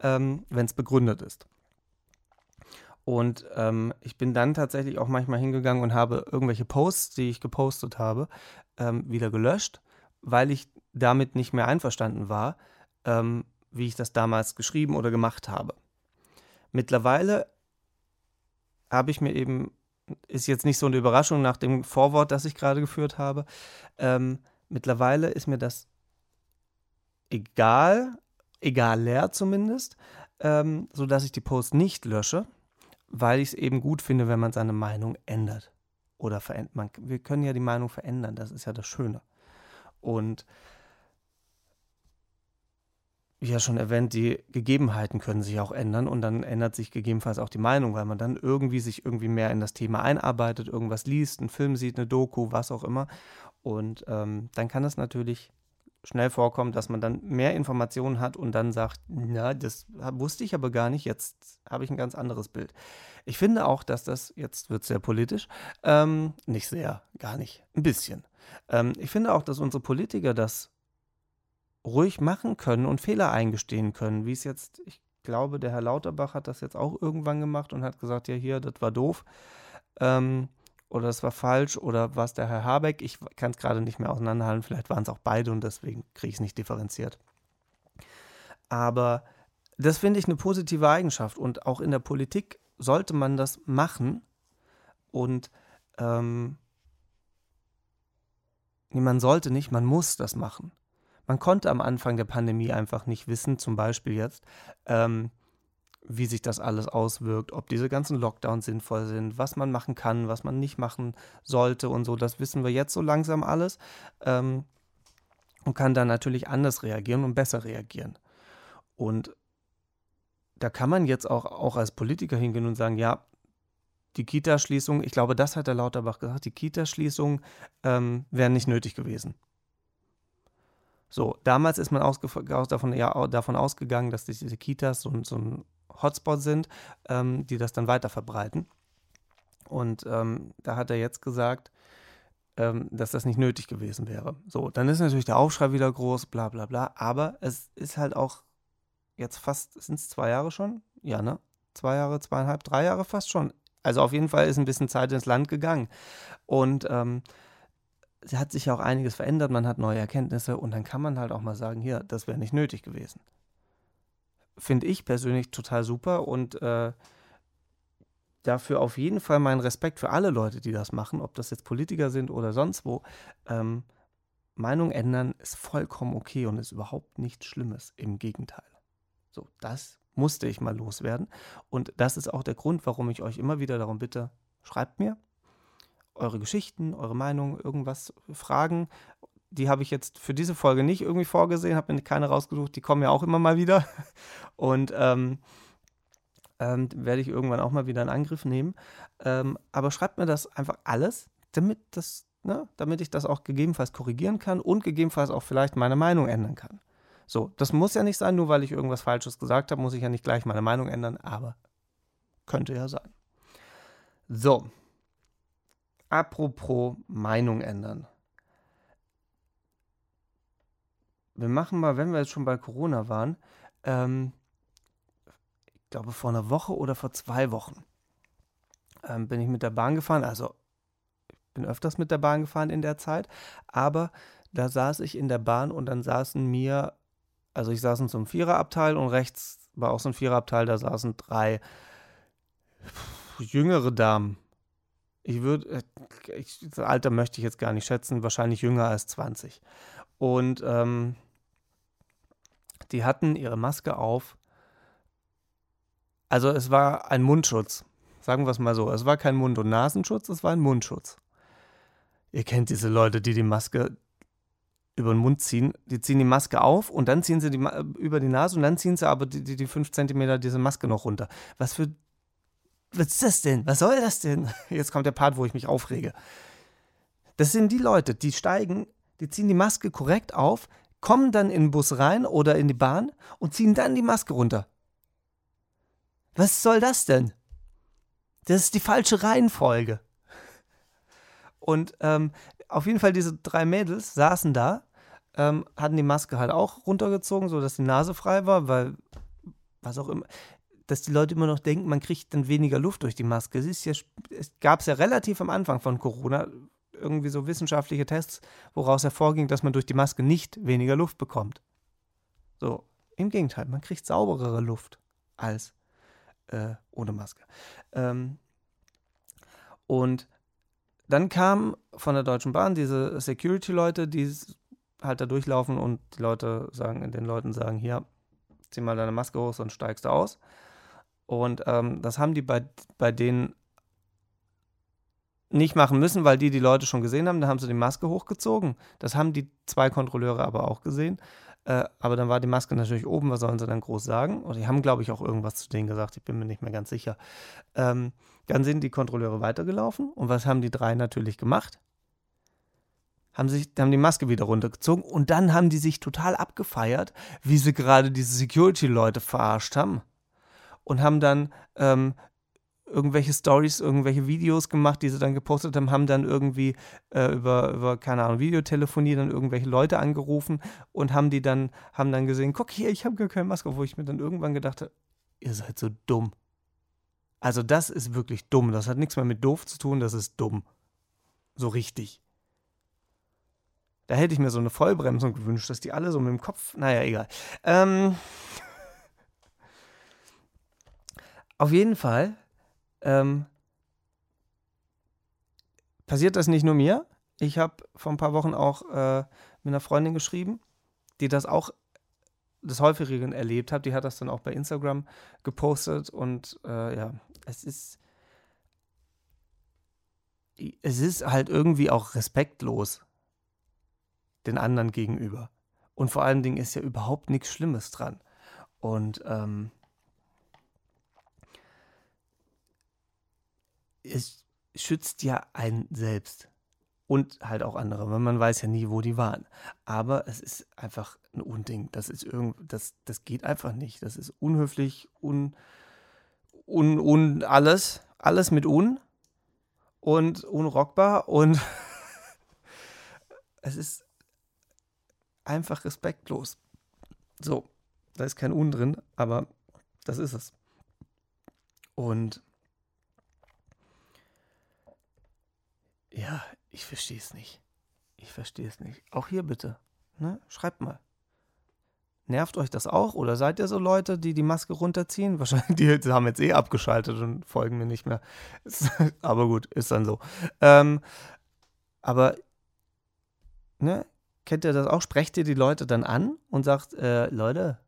ähm, wenn es begründet ist. Und ähm, ich bin dann tatsächlich auch manchmal hingegangen und habe irgendwelche Posts, die ich gepostet habe, ähm, wieder gelöscht, weil ich damit nicht mehr einverstanden war, ähm, wie ich das damals geschrieben oder gemacht habe. Mittlerweile habe ich mir eben, ist jetzt nicht so eine Überraschung nach dem Vorwort, das ich gerade geführt habe, ähm, mittlerweile ist mir das egal, egal leer zumindest, ähm, sodass ich die Post nicht lösche, weil ich es eben gut finde, wenn man seine Meinung ändert. Oder verändert. Man, wir können ja die Meinung verändern, das ist ja das Schöne. Und wie ja schon erwähnt, die Gegebenheiten können sich auch ändern und dann ändert sich gegebenenfalls auch die Meinung, weil man dann irgendwie sich irgendwie mehr in das Thema einarbeitet, irgendwas liest, einen Film sieht, eine Doku, was auch immer. Und ähm, dann kann es natürlich schnell vorkommen, dass man dann mehr Informationen hat und dann sagt, na, das wusste ich aber gar nicht, jetzt habe ich ein ganz anderes Bild. Ich finde auch, dass das, jetzt wird sehr politisch, ähm, nicht sehr, gar nicht, ein bisschen. Ähm, ich finde auch, dass unsere Politiker das ruhig machen können und Fehler eingestehen können, wie es jetzt, ich glaube, der Herr Lauterbach hat das jetzt auch irgendwann gemacht und hat gesagt, ja hier, das war doof. Ähm, oder das war falsch oder war es der Herr Habeck? Ich kann es gerade nicht mehr auseinanderhalten. Vielleicht waren es auch beide und deswegen kriege ich es nicht differenziert. Aber das finde ich eine positive Eigenschaft und auch in der Politik sollte man das machen und ähm, man sollte nicht, man muss das machen. Man konnte am Anfang der Pandemie einfach nicht wissen, zum Beispiel jetzt, ähm, wie sich das alles auswirkt, ob diese ganzen Lockdowns sinnvoll sind, was man machen kann, was man nicht machen sollte und so. Das wissen wir jetzt so langsam alles ähm, und kann dann natürlich anders reagieren und besser reagieren. Und da kann man jetzt auch, auch als Politiker hingehen und sagen, ja, die Kita-Schließung, ich glaube, das hat der Lauterbach gesagt, die Kita-Schließung ähm, wäre nicht nötig gewesen. So, damals ist man davon, ja, davon ausgegangen, dass diese Kitas so, so ein Hotspot sind, ähm, die das dann weiter verbreiten. Und ähm, da hat er jetzt gesagt, ähm, dass das nicht nötig gewesen wäre. So, dann ist natürlich der Aufschrei wieder groß, bla bla bla. Aber es ist halt auch jetzt fast, sind es zwei Jahre schon? Ja, ne? Zwei Jahre, zweieinhalb, drei Jahre fast schon. Also auf jeden Fall ist ein bisschen Zeit ins Land gegangen. Und ähm, es hat sich ja auch einiges verändert, man hat neue Erkenntnisse und dann kann man halt auch mal sagen, hier, das wäre nicht nötig gewesen finde ich persönlich total super und äh, dafür auf jeden Fall meinen Respekt für alle Leute, die das machen, ob das jetzt Politiker sind oder sonst wo. Ähm, Meinung ändern ist vollkommen okay und ist überhaupt nichts Schlimmes. Im Gegenteil. So, das musste ich mal loswerden. Und das ist auch der Grund, warum ich euch immer wieder darum bitte, schreibt mir eure Geschichten, eure Meinung, irgendwas, Fragen die habe ich jetzt für diese Folge nicht irgendwie vorgesehen, habe mir keine rausgesucht, die kommen ja auch immer mal wieder. Und ähm, ähm, werde ich irgendwann auch mal wieder in Angriff nehmen. Ähm, aber schreibt mir das einfach alles, damit, das, ne, damit ich das auch gegebenenfalls korrigieren kann und gegebenenfalls auch vielleicht meine Meinung ändern kann. So, das muss ja nicht sein, nur weil ich irgendwas Falsches gesagt habe, muss ich ja nicht gleich meine Meinung ändern, aber könnte ja sein. So, apropos Meinung ändern. Wir machen mal, wenn wir jetzt schon bei Corona waren, ähm, ich glaube vor einer Woche oder vor zwei Wochen ähm, bin ich mit der Bahn gefahren. Also ich bin öfters mit der Bahn gefahren in der Zeit, aber da saß ich in der Bahn und dann saßen mir, also ich saß in so einem Viererabteil und rechts war auch so ein Viererabteil, da saßen drei jüngere Damen. Ich würde, äh, das Alter möchte ich jetzt gar nicht schätzen, wahrscheinlich jünger als 20. Und ähm, die hatten ihre Maske auf. Also es war ein Mundschutz. Sagen wir es mal so. Es war kein Mund- und Nasenschutz, es war ein Mundschutz. Ihr kennt diese Leute, die die Maske über den Mund ziehen. Die ziehen die Maske auf und dann ziehen sie die über die Nase und dann ziehen sie aber die, die, die fünf Zentimeter diese Maske noch runter. Was für. Was ist das denn? Was soll das denn? Jetzt kommt der Part, wo ich mich aufrege. Das sind die Leute, die steigen, die ziehen die Maske korrekt auf, kommen dann in den Bus rein oder in die Bahn und ziehen dann die Maske runter. Was soll das denn? Das ist die falsche Reihenfolge. Und ähm, auf jeden Fall diese drei Mädels saßen da, ähm, hatten die Maske halt auch runtergezogen, sodass die Nase frei war, weil was auch immer, dass die Leute immer noch denken, man kriegt dann weniger Luft durch die Maske. Es, ja, es gab es ja relativ am Anfang von Corona, irgendwie so wissenschaftliche Tests, woraus hervorging, dass man durch die Maske nicht weniger Luft bekommt. So, Im Gegenteil, man kriegt sauberere Luft als äh, ohne Maske. Ähm, und dann kam von der Deutschen Bahn diese Security-Leute, die halt da durchlaufen und die Leute sagen, den Leuten sagen, hier, zieh mal deine Maske hoch, sonst steigst du aus. Und ähm, das haben die bei, bei denen nicht machen müssen, weil die die Leute schon gesehen haben. Da haben sie die Maske hochgezogen. Das haben die zwei Kontrolleure aber auch gesehen. Äh, aber dann war die Maske natürlich oben. Was sollen sie dann groß sagen? Und die haben, glaube ich, auch irgendwas zu denen gesagt. Ich bin mir nicht mehr ganz sicher. Ähm, dann sind die Kontrolleure weitergelaufen. Und was haben die drei natürlich gemacht? Haben, sich, haben die Maske wieder runtergezogen. Und dann haben die sich total abgefeiert, wie sie gerade diese Security-Leute verarscht haben. Und haben dann ähm, irgendwelche Stories, irgendwelche Videos gemacht, die sie dann gepostet haben, haben dann irgendwie äh, über, über, keine Ahnung, Videotelefonie dann irgendwelche Leute angerufen und haben die dann, haben dann gesehen, guck hier, ich habe gar keine Maske, wo ich mir dann irgendwann gedacht habe, ihr seid so dumm. Also das ist wirklich dumm. Das hat nichts mehr mit doof zu tun, das ist dumm. So richtig. Da hätte ich mir so eine Vollbremsung gewünscht, dass die alle so mit dem Kopf, naja, egal. Ähm, auf jeden Fall ähm, passiert das nicht nur mir. Ich habe vor ein paar Wochen auch äh, mit einer Freundin geschrieben, die das auch des häufigeren erlebt hat. Die hat das dann auch bei Instagram gepostet und äh, ja, es ist es ist halt irgendwie auch respektlos den anderen gegenüber. Und vor allen Dingen ist ja überhaupt nichts Schlimmes dran. Und ähm, es schützt ja einen selbst und halt auch andere, weil man weiß ja nie, wo die waren. Aber es ist einfach ein Unding. Das ist irgend, das, das geht einfach nicht. Das ist unhöflich, un, un, un alles, alles mit un und unrockbar und es ist einfach respektlos. So, da ist kein Un drin, aber das ist es. Und Ja, ich verstehe es nicht. Ich verstehe es nicht. Auch hier bitte. Ne? Schreibt mal. Nervt euch das auch? Oder seid ihr so Leute, die die Maske runterziehen? Wahrscheinlich, die haben jetzt eh abgeschaltet und folgen mir nicht mehr. aber gut, ist dann so. Ähm, aber, ne, kennt ihr das auch? Sprecht ihr die Leute dann an und sagt, äh, Leute,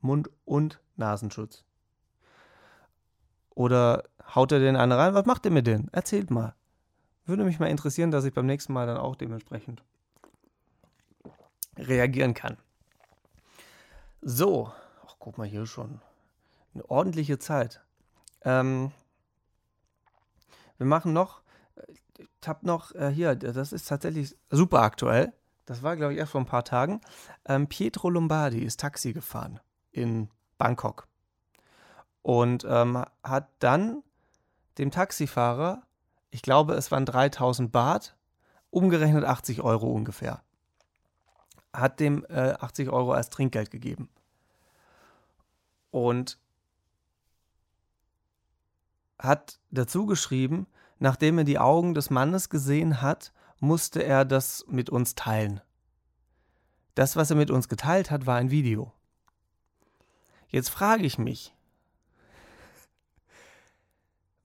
Mund- und Nasenschutz? Oder haut ihr den einen rein? Was macht ihr mit denen? Erzählt mal. Würde mich mal interessieren, dass ich beim nächsten Mal dann auch dementsprechend reagieren kann. So, ach, guck mal hier schon. Eine ordentliche Zeit. Ähm, wir machen noch, ich habe noch äh, hier, das ist tatsächlich super aktuell. Das war, glaube ich, erst vor ein paar Tagen. Ähm, Pietro Lombardi ist Taxi gefahren in Bangkok und ähm, hat dann dem Taxifahrer ich glaube, es waren 3000 Baht, umgerechnet 80 Euro ungefähr. Hat dem äh, 80 Euro als Trinkgeld gegeben. Und hat dazu geschrieben, nachdem er die Augen des Mannes gesehen hat, musste er das mit uns teilen. Das, was er mit uns geteilt hat, war ein Video. Jetzt frage ich mich,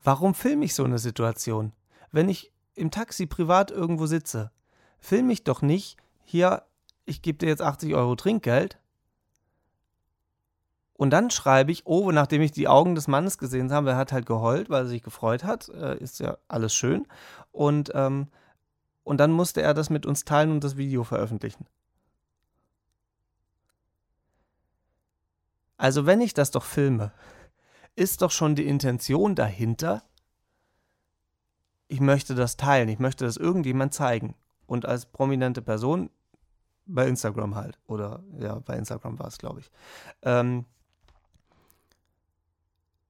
Warum filme ich so eine Situation? Wenn ich im Taxi privat irgendwo sitze, filme ich doch nicht, hier, ich gebe dir jetzt 80 Euro Trinkgeld. Und dann schreibe ich, oh, nachdem ich die Augen des Mannes gesehen habe, er hat halt geheult, weil er sich gefreut hat, äh, ist ja alles schön. Und, ähm, und dann musste er das mit uns teilen und das Video veröffentlichen. Also wenn ich das doch filme, ist doch schon die Intention dahinter, ich möchte das teilen, ich möchte das irgendjemand zeigen. Und als prominente Person bei Instagram halt. Oder ja, bei Instagram war es, glaube ich. Ähm,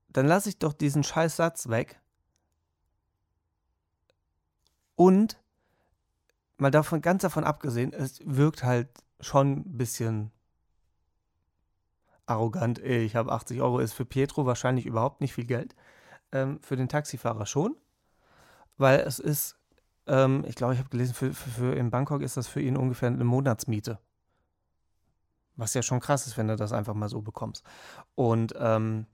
dann lasse ich doch diesen scheiß Satz weg. Und mal davon, ganz davon abgesehen, es wirkt halt schon ein bisschen arrogant, ich habe 80 Euro, ist für Pietro wahrscheinlich überhaupt nicht viel Geld. Ähm, für den Taxifahrer schon, weil es ist, ähm, ich glaube, ich habe gelesen, für, für, für, in Bangkok ist das für ihn ungefähr eine Monatsmiete. Was ja schon krass ist, wenn du das einfach mal so bekommst. Und ähm,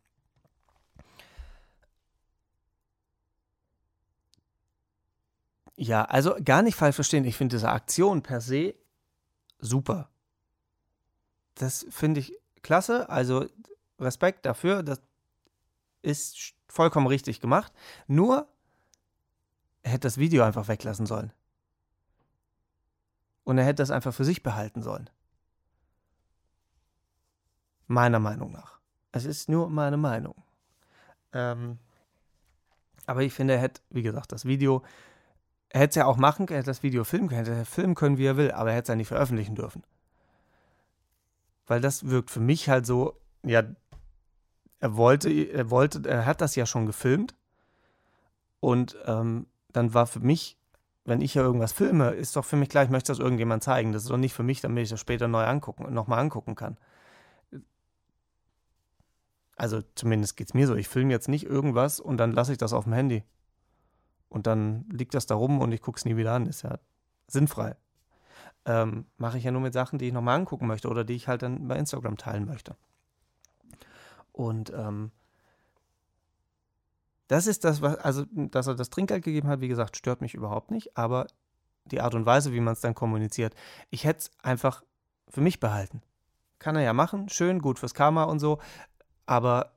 ja, also gar nicht falsch verstehen. Ich finde diese Aktion per se super. Das finde ich klasse. Also Respekt dafür. Das ist vollkommen richtig gemacht. Nur er hätte das Video einfach weglassen sollen. Und er hätte das einfach für sich behalten sollen. Meiner Meinung nach. Es ist nur meine Meinung. Ähm, aber ich finde, er hätte, wie gesagt, das Video, er hätte es ja auch machen können, er hätte das Video filmen können, er hätte filmen können, wie er will, aber er hätte es ja nicht veröffentlichen dürfen. Weil das wirkt für mich halt so, ja, er wollte, er wollte, er hat das ja schon gefilmt. Und ähm, dann war für mich, wenn ich ja irgendwas filme, ist doch für mich klar, ich möchte das irgendjemand zeigen. Das ist doch nicht für mich, damit ich das später neu angucken, nochmal angucken kann. Also zumindest geht es mir so. Ich filme jetzt nicht irgendwas und dann lasse ich das auf dem Handy. Und dann liegt das da rum und ich gucke es nie wieder an. Ist ja sinnfrei. Ähm, Mache ich ja nur mit Sachen, die ich nochmal angucken möchte oder die ich halt dann bei Instagram teilen möchte. Und ähm, das ist das, was, also, dass er das Trinkgeld gegeben hat, wie gesagt, stört mich überhaupt nicht, aber die Art und Weise, wie man es dann kommuniziert, ich hätte es einfach für mich behalten. Kann er ja machen, schön, gut fürs Karma und so, aber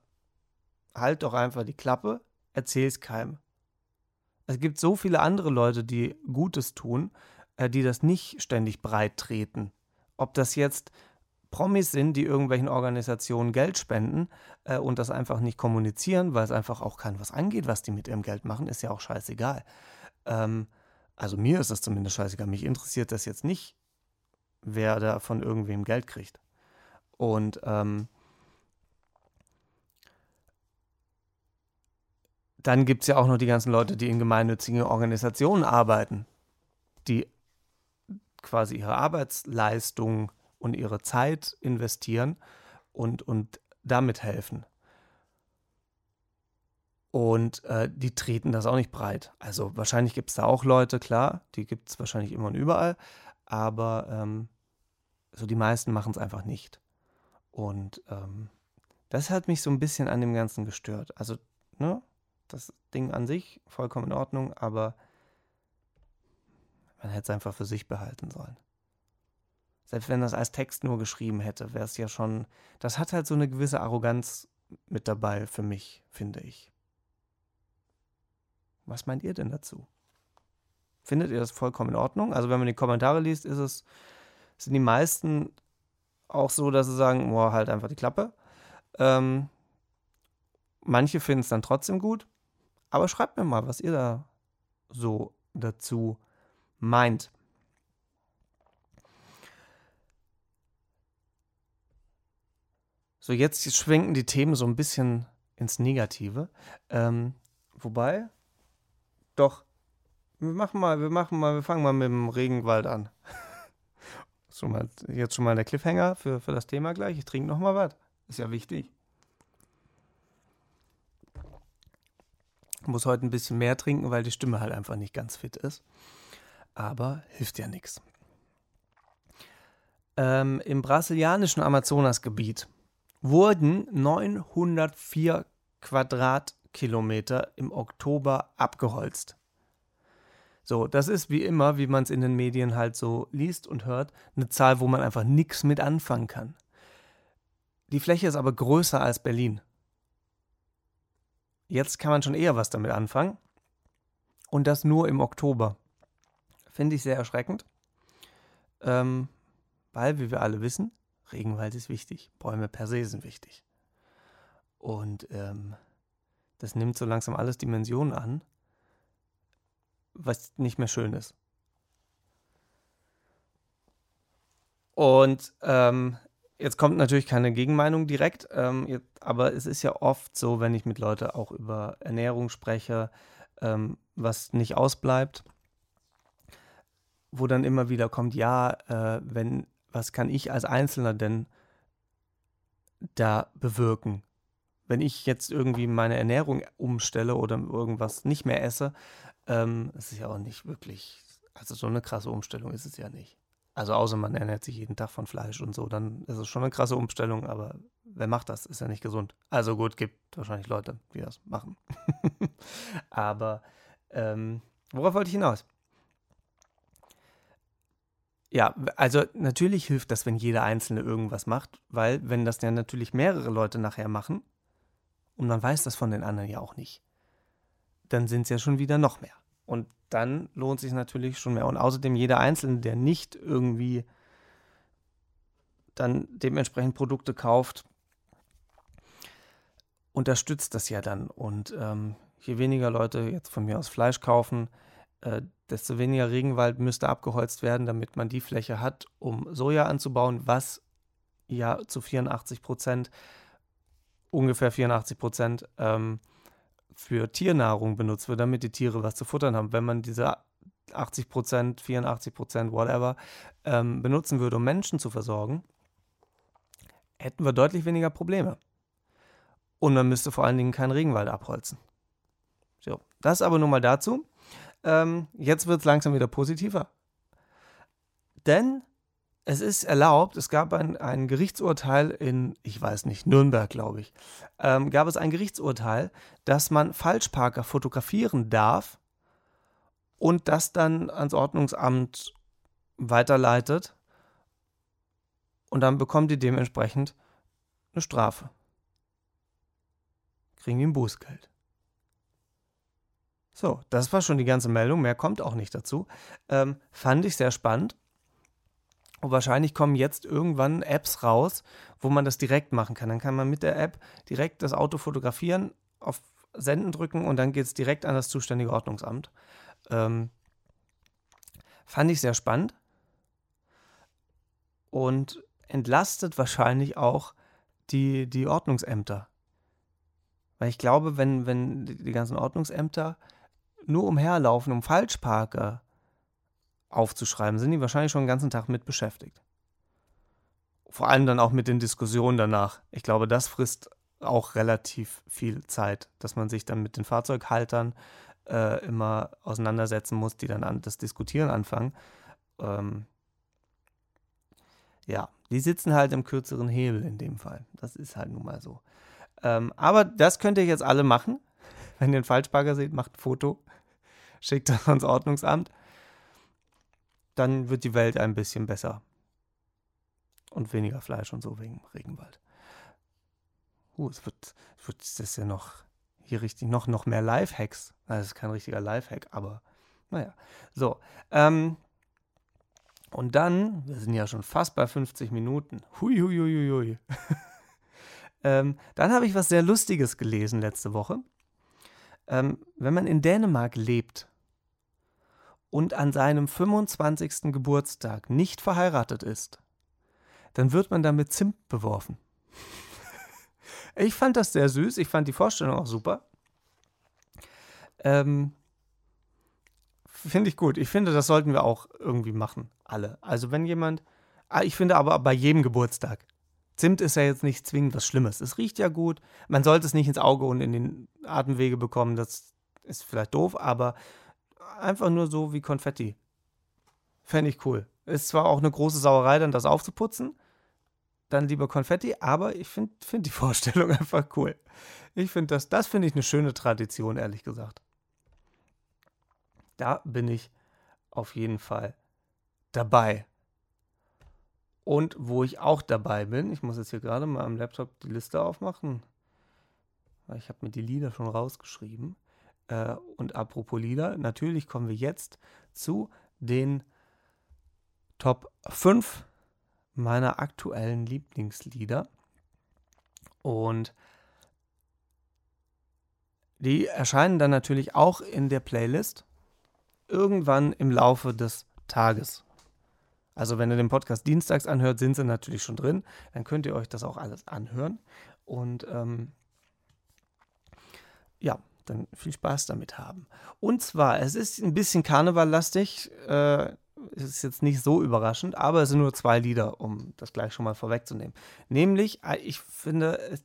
halt doch einfach die Klappe, erzähl's keinem. Es gibt so viele andere Leute, die Gutes tun, die das nicht ständig breit treten. Ob das jetzt Promis sind, die irgendwelchen Organisationen Geld spenden äh, und das einfach nicht kommunizieren, weil es einfach auch kein was angeht, was die mit ihrem Geld machen, ist ja auch scheißegal. Ähm, also mir ist das zumindest scheißegal. Mich interessiert das jetzt nicht, wer da von irgendwem Geld kriegt. Und ähm, dann gibt es ja auch noch die ganzen Leute, die in gemeinnützigen Organisationen arbeiten, die quasi ihre Arbeitsleistung und ihre Zeit investieren und, und damit helfen. Und äh, die treten das auch nicht breit. Also wahrscheinlich gibt es da auch Leute, klar, die gibt es wahrscheinlich immer und überall, aber ähm, so die meisten machen es einfach nicht. Und ähm, das hat mich so ein bisschen an dem Ganzen gestört. Also, ne, das Ding an sich vollkommen in Ordnung, aber man hätte es einfach für sich behalten sollen. Selbst wenn das als Text nur geschrieben hätte, wäre es ja schon. Das hat halt so eine gewisse Arroganz mit dabei für mich, finde ich. Was meint ihr denn dazu? Findet ihr das vollkommen in Ordnung? Also, wenn man die Kommentare liest, ist es, sind die meisten auch so, dass sie sagen, boah, halt einfach die Klappe. Ähm, manche finden es dann trotzdem gut. Aber schreibt mir mal, was ihr da so dazu meint. So, jetzt schwenken die Themen so ein bisschen ins Negative. Ähm, wobei, doch, wir machen mal, wir machen mal, wir fangen mal mit dem Regenwald an. schon mal, jetzt schon mal der Cliffhanger für, für das Thema gleich. Ich trinke noch mal was. Ist ja wichtig. Ich muss heute ein bisschen mehr trinken, weil die Stimme halt einfach nicht ganz fit ist. Aber hilft ja nichts. Ähm, Im brasilianischen Amazonasgebiet wurden 904 Quadratkilometer im Oktober abgeholzt. So, das ist wie immer, wie man es in den Medien halt so liest und hört, eine Zahl, wo man einfach nichts mit anfangen kann. Die Fläche ist aber größer als Berlin. Jetzt kann man schon eher was damit anfangen. Und das nur im Oktober. Finde ich sehr erschreckend. Ähm, weil, wie wir alle wissen, Regenwald ist wichtig. Bäume per se sind wichtig. Und ähm, das nimmt so langsam alles Dimensionen an, was nicht mehr schön ist. Und ähm, jetzt kommt natürlich keine Gegenmeinung direkt, ähm, jetzt, aber es ist ja oft so, wenn ich mit Leuten auch über Ernährung spreche, ähm, was nicht ausbleibt, wo dann immer wieder kommt, ja, äh, wenn was kann ich als Einzelner denn da bewirken? Wenn ich jetzt irgendwie meine Ernährung umstelle oder irgendwas nicht mehr esse, ähm, ist es ja auch nicht wirklich, also so eine krasse Umstellung ist es ja nicht. Also außer man ernährt sich jeden Tag von Fleisch und so, dann ist es schon eine krasse Umstellung, aber wer macht das? Ist ja nicht gesund. Also gut, gibt wahrscheinlich Leute, die das machen. aber ähm, worauf wollte ich hinaus? Ja, also natürlich hilft das, wenn jeder Einzelne irgendwas macht, weil wenn das ja natürlich mehrere Leute nachher machen und man weiß das von den anderen ja auch nicht, dann sind es ja schon wieder noch mehr. Und dann lohnt sich natürlich schon mehr. Und außerdem jeder Einzelne, der nicht irgendwie dann dementsprechend Produkte kauft, unterstützt das ja dann. Und ähm, je weniger Leute jetzt von mir aus Fleisch kaufen, äh, desto weniger Regenwald müsste abgeholzt werden, damit man die Fläche hat, um Soja anzubauen, was ja zu 84 Prozent, ungefähr 84 Prozent, ähm, für Tiernahrung benutzt wird, damit die Tiere was zu futtern haben. Wenn man diese 80 Prozent, 84 Prozent, whatever, ähm, benutzen würde, um Menschen zu versorgen, hätten wir deutlich weniger Probleme. Und man müsste vor allen Dingen keinen Regenwald abholzen. So, das aber nur mal dazu. Ähm, jetzt wird es langsam wieder positiver. Denn es ist erlaubt, es gab ein, ein Gerichtsurteil in, ich weiß nicht, Nürnberg, glaube ich, ähm, gab es ein Gerichtsurteil, dass man Falschparker fotografieren darf und das dann ans Ordnungsamt weiterleitet und dann bekommt die dementsprechend eine Strafe. Kriegen die ein Bußgeld. So, das war schon die ganze Meldung, mehr kommt auch nicht dazu. Ähm, fand ich sehr spannend. Und wahrscheinlich kommen jetzt irgendwann Apps raus, wo man das direkt machen kann. Dann kann man mit der App direkt das Auto fotografieren, auf Senden drücken und dann geht es direkt an das zuständige Ordnungsamt. Ähm, fand ich sehr spannend und entlastet wahrscheinlich auch die, die Ordnungsämter. Weil ich glaube, wenn, wenn die ganzen Ordnungsämter nur umherlaufen, um Falschparker aufzuschreiben, sind die wahrscheinlich schon den ganzen Tag mit beschäftigt. Vor allem dann auch mit den Diskussionen danach. Ich glaube, das frisst auch relativ viel Zeit, dass man sich dann mit den Fahrzeughaltern äh, immer auseinandersetzen muss, die dann an das Diskutieren anfangen. Ähm, ja, die sitzen halt im kürzeren Hebel in dem Fall. Das ist halt nun mal so. Ähm, aber das könnt ihr jetzt alle machen. Wenn ihr einen Falschparker seht, macht ein Foto, schickt das ans Ordnungsamt dann wird die Welt ein bisschen besser. Und weniger Fleisch und so wegen Regenwald. Uh, es wird, wird das ja noch hier richtig, noch, noch mehr Lifehacks. Das ist kein richtiger Lifehack, aber naja. So, ähm, und dann, wir sind ja schon fast bei 50 Minuten. Hui, hui, hui, hui. ähm, dann habe ich was sehr Lustiges gelesen letzte Woche. Ähm, wenn man in Dänemark lebt, und an seinem 25. Geburtstag nicht verheiratet ist, dann wird man damit Zimt beworfen. ich fand das sehr süß, ich fand die Vorstellung auch super. Ähm, finde ich gut. Ich finde, das sollten wir auch irgendwie machen, alle. Also wenn jemand, ah, ich finde aber bei jedem Geburtstag. Zimt ist ja jetzt nicht zwingend was Schlimmes. Es riecht ja gut. Man sollte es nicht ins Auge und in den Atemwege bekommen. Das ist vielleicht doof, aber einfach nur so wie Konfetti. Fände ich cool. Ist zwar auch eine große Sauerei, dann das aufzuputzen, dann lieber Konfetti, aber ich finde find die Vorstellung einfach cool. Ich finde das, das finde ich eine schöne Tradition, ehrlich gesagt. Da bin ich auf jeden Fall dabei. Und wo ich auch dabei bin, ich muss jetzt hier gerade mal am Laptop die Liste aufmachen, ich habe mir die Lieder schon rausgeschrieben. Äh, und apropos Lieder, natürlich kommen wir jetzt zu den Top 5 meiner aktuellen Lieblingslieder. Und die erscheinen dann natürlich auch in der Playlist irgendwann im Laufe des Tages. Also wenn ihr den Podcast dienstags anhört, sind sie natürlich schon drin. Dann könnt ihr euch das auch alles anhören. Und ähm, ja, dann viel Spaß damit haben. Und zwar, es ist ein bisschen karnevallastig, äh, ist jetzt nicht so überraschend, aber es sind nur zwei Lieder, um das gleich schon mal vorwegzunehmen. Nämlich, äh, ich finde, es,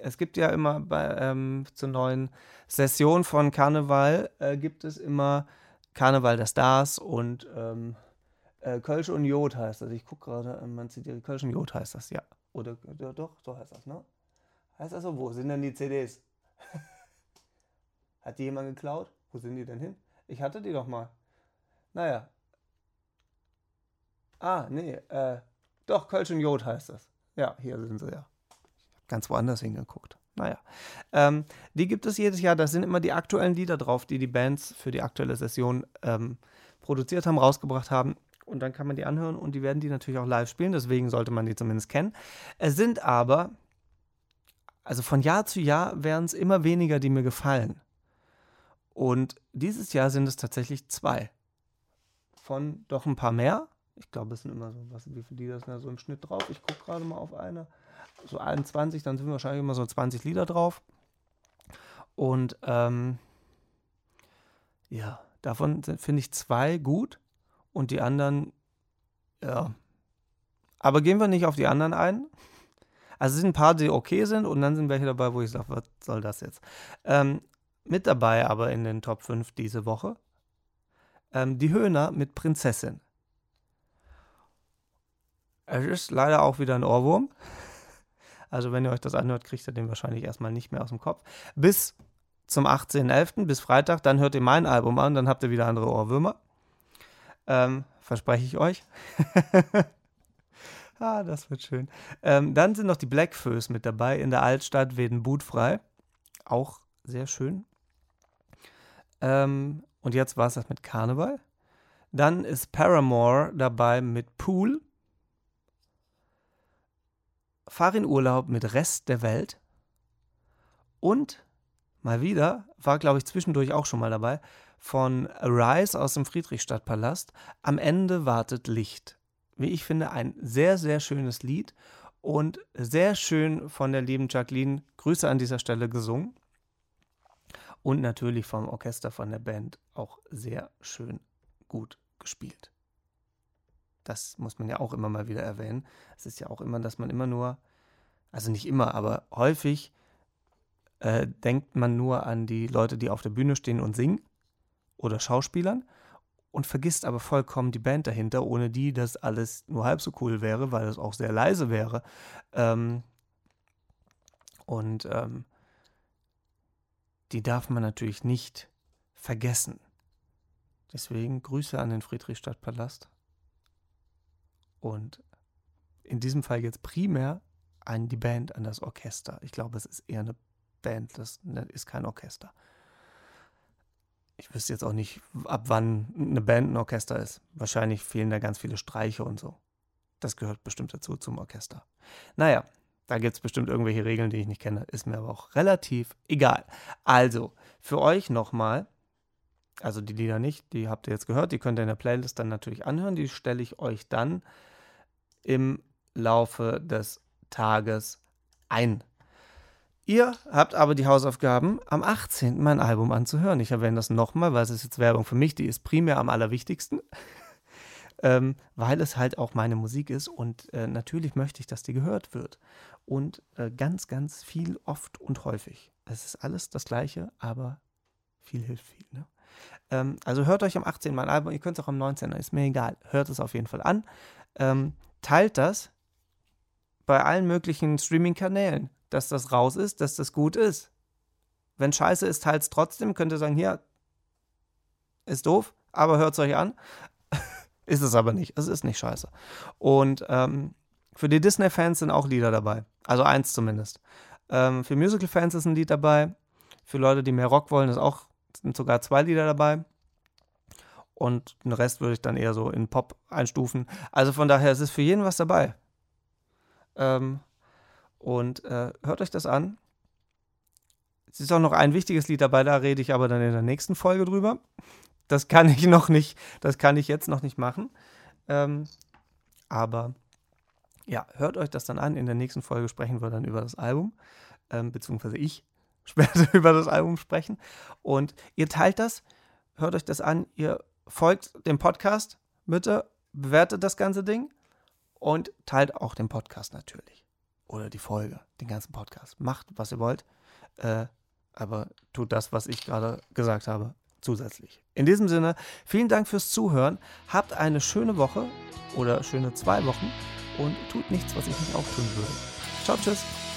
es gibt ja immer bei, ähm, zur neuen Session von Karneval, äh, gibt es immer Karneval der Stars und ähm, Äh, Kölsch und Jod heißt das. Ich gucke gerade, man sieht ja, Kölsch und Jod heißt das, ja. Oder ja, doch, so heißt das, ne? Heißt das so? Wo sind denn die CDs? Hat die jemand geklaut? Wo sind die denn hin? Ich hatte die doch mal. Naja. Ah, nee, äh, doch, Kölsch und Jod heißt das. Ja, hier sind sie ja. Ich habe ganz woanders hingeguckt. Naja. Ähm, die gibt es jedes Jahr. Da sind immer die aktuellen Lieder drauf, die die Bands für die aktuelle Session ähm, produziert haben, rausgebracht haben. Und dann kann man die anhören und die werden die natürlich auch live spielen. Deswegen sollte man die zumindest kennen. Es sind aber, also von Jahr zu Jahr werden es immer weniger, die mir gefallen. Und dieses Jahr sind es tatsächlich zwei. Von doch ein paar mehr. Ich glaube, es sind immer so, was, wie viele Lieder sind da so im Schnitt drauf? Ich gucke gerade mal auf eine. So 21, dann sind wahrscheinlich immer so 20 Lieder drauf. Und ähm, ja, davon finde ich zwei gut und die anderen, ja. Aber gehen wir nicht auf die anderen ein. Also es sind ein paar, die okay sind und dann sind welche dabei, wo ich sage, was soll das jetzt? Ähm, mit dabei aber in den Top 5 diese Woche ähm, die Höhner mit Prinzessin. Es ist leider auch wieder ein Ohrwurm. Also wenn ihr euch das anhört, kriegt ihr den wahrscheinlich erstmal nicht mehr aus dem Kopf. Bis zum 18.11., bis Freitag, dann hört ihr mein Album an, dann habt ihr wieder andere Ohrwürmer. Ähm, verspreche ich euch. ah, das wird schön. Ähm, dann sind noch die Blackfoes mit dabei in der Altstadt Weden Budfrei. Auch sehr schön. Ähm, und jetzt war es das mit Karneval. Dann ist Paramore dabei mit Pool. Fahr in Urlaub mit Rest der Welt. Und mal wieder, war glaube ich zwischendurch auch schon mal dabei, von Arise aus dem Friedrichstadtpalast. Am Ende wartet Licht. Wie ich finde, ein sehr, sehr schönes Lied und sehr schön von der lieben Jacqueline. Grüße an dieser Stelle gesungen. Und natürlich vom Orchester von der Band auch sehr schön gut gespielt. Das muss man ja auch immer mal wieder erwähnen. Es ist ja auch immer, dass man immer nur, also nicht immer, aber häufig äh, denkt man nur an die Leute, die auf der Bühne stehen und singen oder Schauspielern und vergisst aber vollkommen die Band dahinter, ohne die das alles nur halb so cool wäre, weil es auch sehr leise wäre. Ähm, und ähm, die darf man natürlich nicht vergessen. Deswegen Grüße an den Friedrichstadtpalast. Und in diesem Fall jetzt primär an die Band, an das Orchester. Ich glaube, es ist eher eine Band, das ne, ist kein Orchester. Ich wüsste jetzt auch nicht, ab wann eine Band ein Orchester ist. Wahrscheinlich fehlen da ganz viele Streiche und so. Das gehört bestimmt dazu zum Orchester. Naja, da gibt es bestimmt irgendwelche Regeln, die ich nicht kenne. Ist mir aber auch relativ egal. Also, für euch nochmal, also die Lieder nicht, die habt ihr jetzt gehört, die könnt ihr in der Playlist dann natürlich anhören. Die stelle ich euch dann im Laufe des Tages ein. Ihr habt aber die Hausaufgaben, am 18. mein Album anzuhören. Ich erwähne das nochmal, weil es ist jetzt Werbung für mich, die ist primär am allerwichtigsten ähm, weil es halt auch meine Musik ist und äh, natürlich möchte ich, dass die gehört wird. Und äh, ganz, ganz viel, oft und häufig. Es ist alles das Gleiche, aber viel hilft viel. Ne? Ähm, also hört euch am 18. mein Album, ihr könnt es auch am 19. ist mir egal. Hört es auf jeden Fall an. Ähm, teilt das bei allen möglichen Streaming-Kanälen, dass das raus ist, dass das gut ist. Wenn scheiße ist, teilt es trotzdem. Könnt ihr sagen, hier, ist doof, aber hört es euch an. Ist es aber nicht. Es ist nicht scheiße. Und ähm, für die Disney-Fans sind auch Lieder dabei. Also eins zumindest. Ähm, für Musical-Fans ist ein Lied dabei. Für Leute, die mehr Rock wollen, ist auch, sind sogar zwei Lieder dabei. Und den Rest würde ich dann eher so in Pop einstufen. Also von daher, es ist für jeden was dabei. Ähm, und äh, hört euch das an. Es ist auch noch ein wichtiges Lied dabei, da rede ich aber dann in der nächsten Folge drüber. Das kann ich noch nicht, das kann ich jetzt noch nicht machen. Ähm, aber ja, hört euch das dann an. In der nächsten Folge sprechen wir dann über das Album, ähm, beziehungsweise ich werde über das Album sprechen. Und ihr teilt das, hört euch das an, ihr folgt dem Podcast, bitte bewertet das ganze Ding und teilt auch den Podcast natürlich. Oder die Folge, den ganzen Podcast. Macht, was ihr wollt, äh, aber tut das, was ich gerade gesagt habe zusätzlich. In diesem Sinne, vielen Dank fürs Zuhören. Habt eine schöne Woche oder schöne zwei Wochen und tut nichts, was ich nicht auch tun würde. Ciao, tschüss.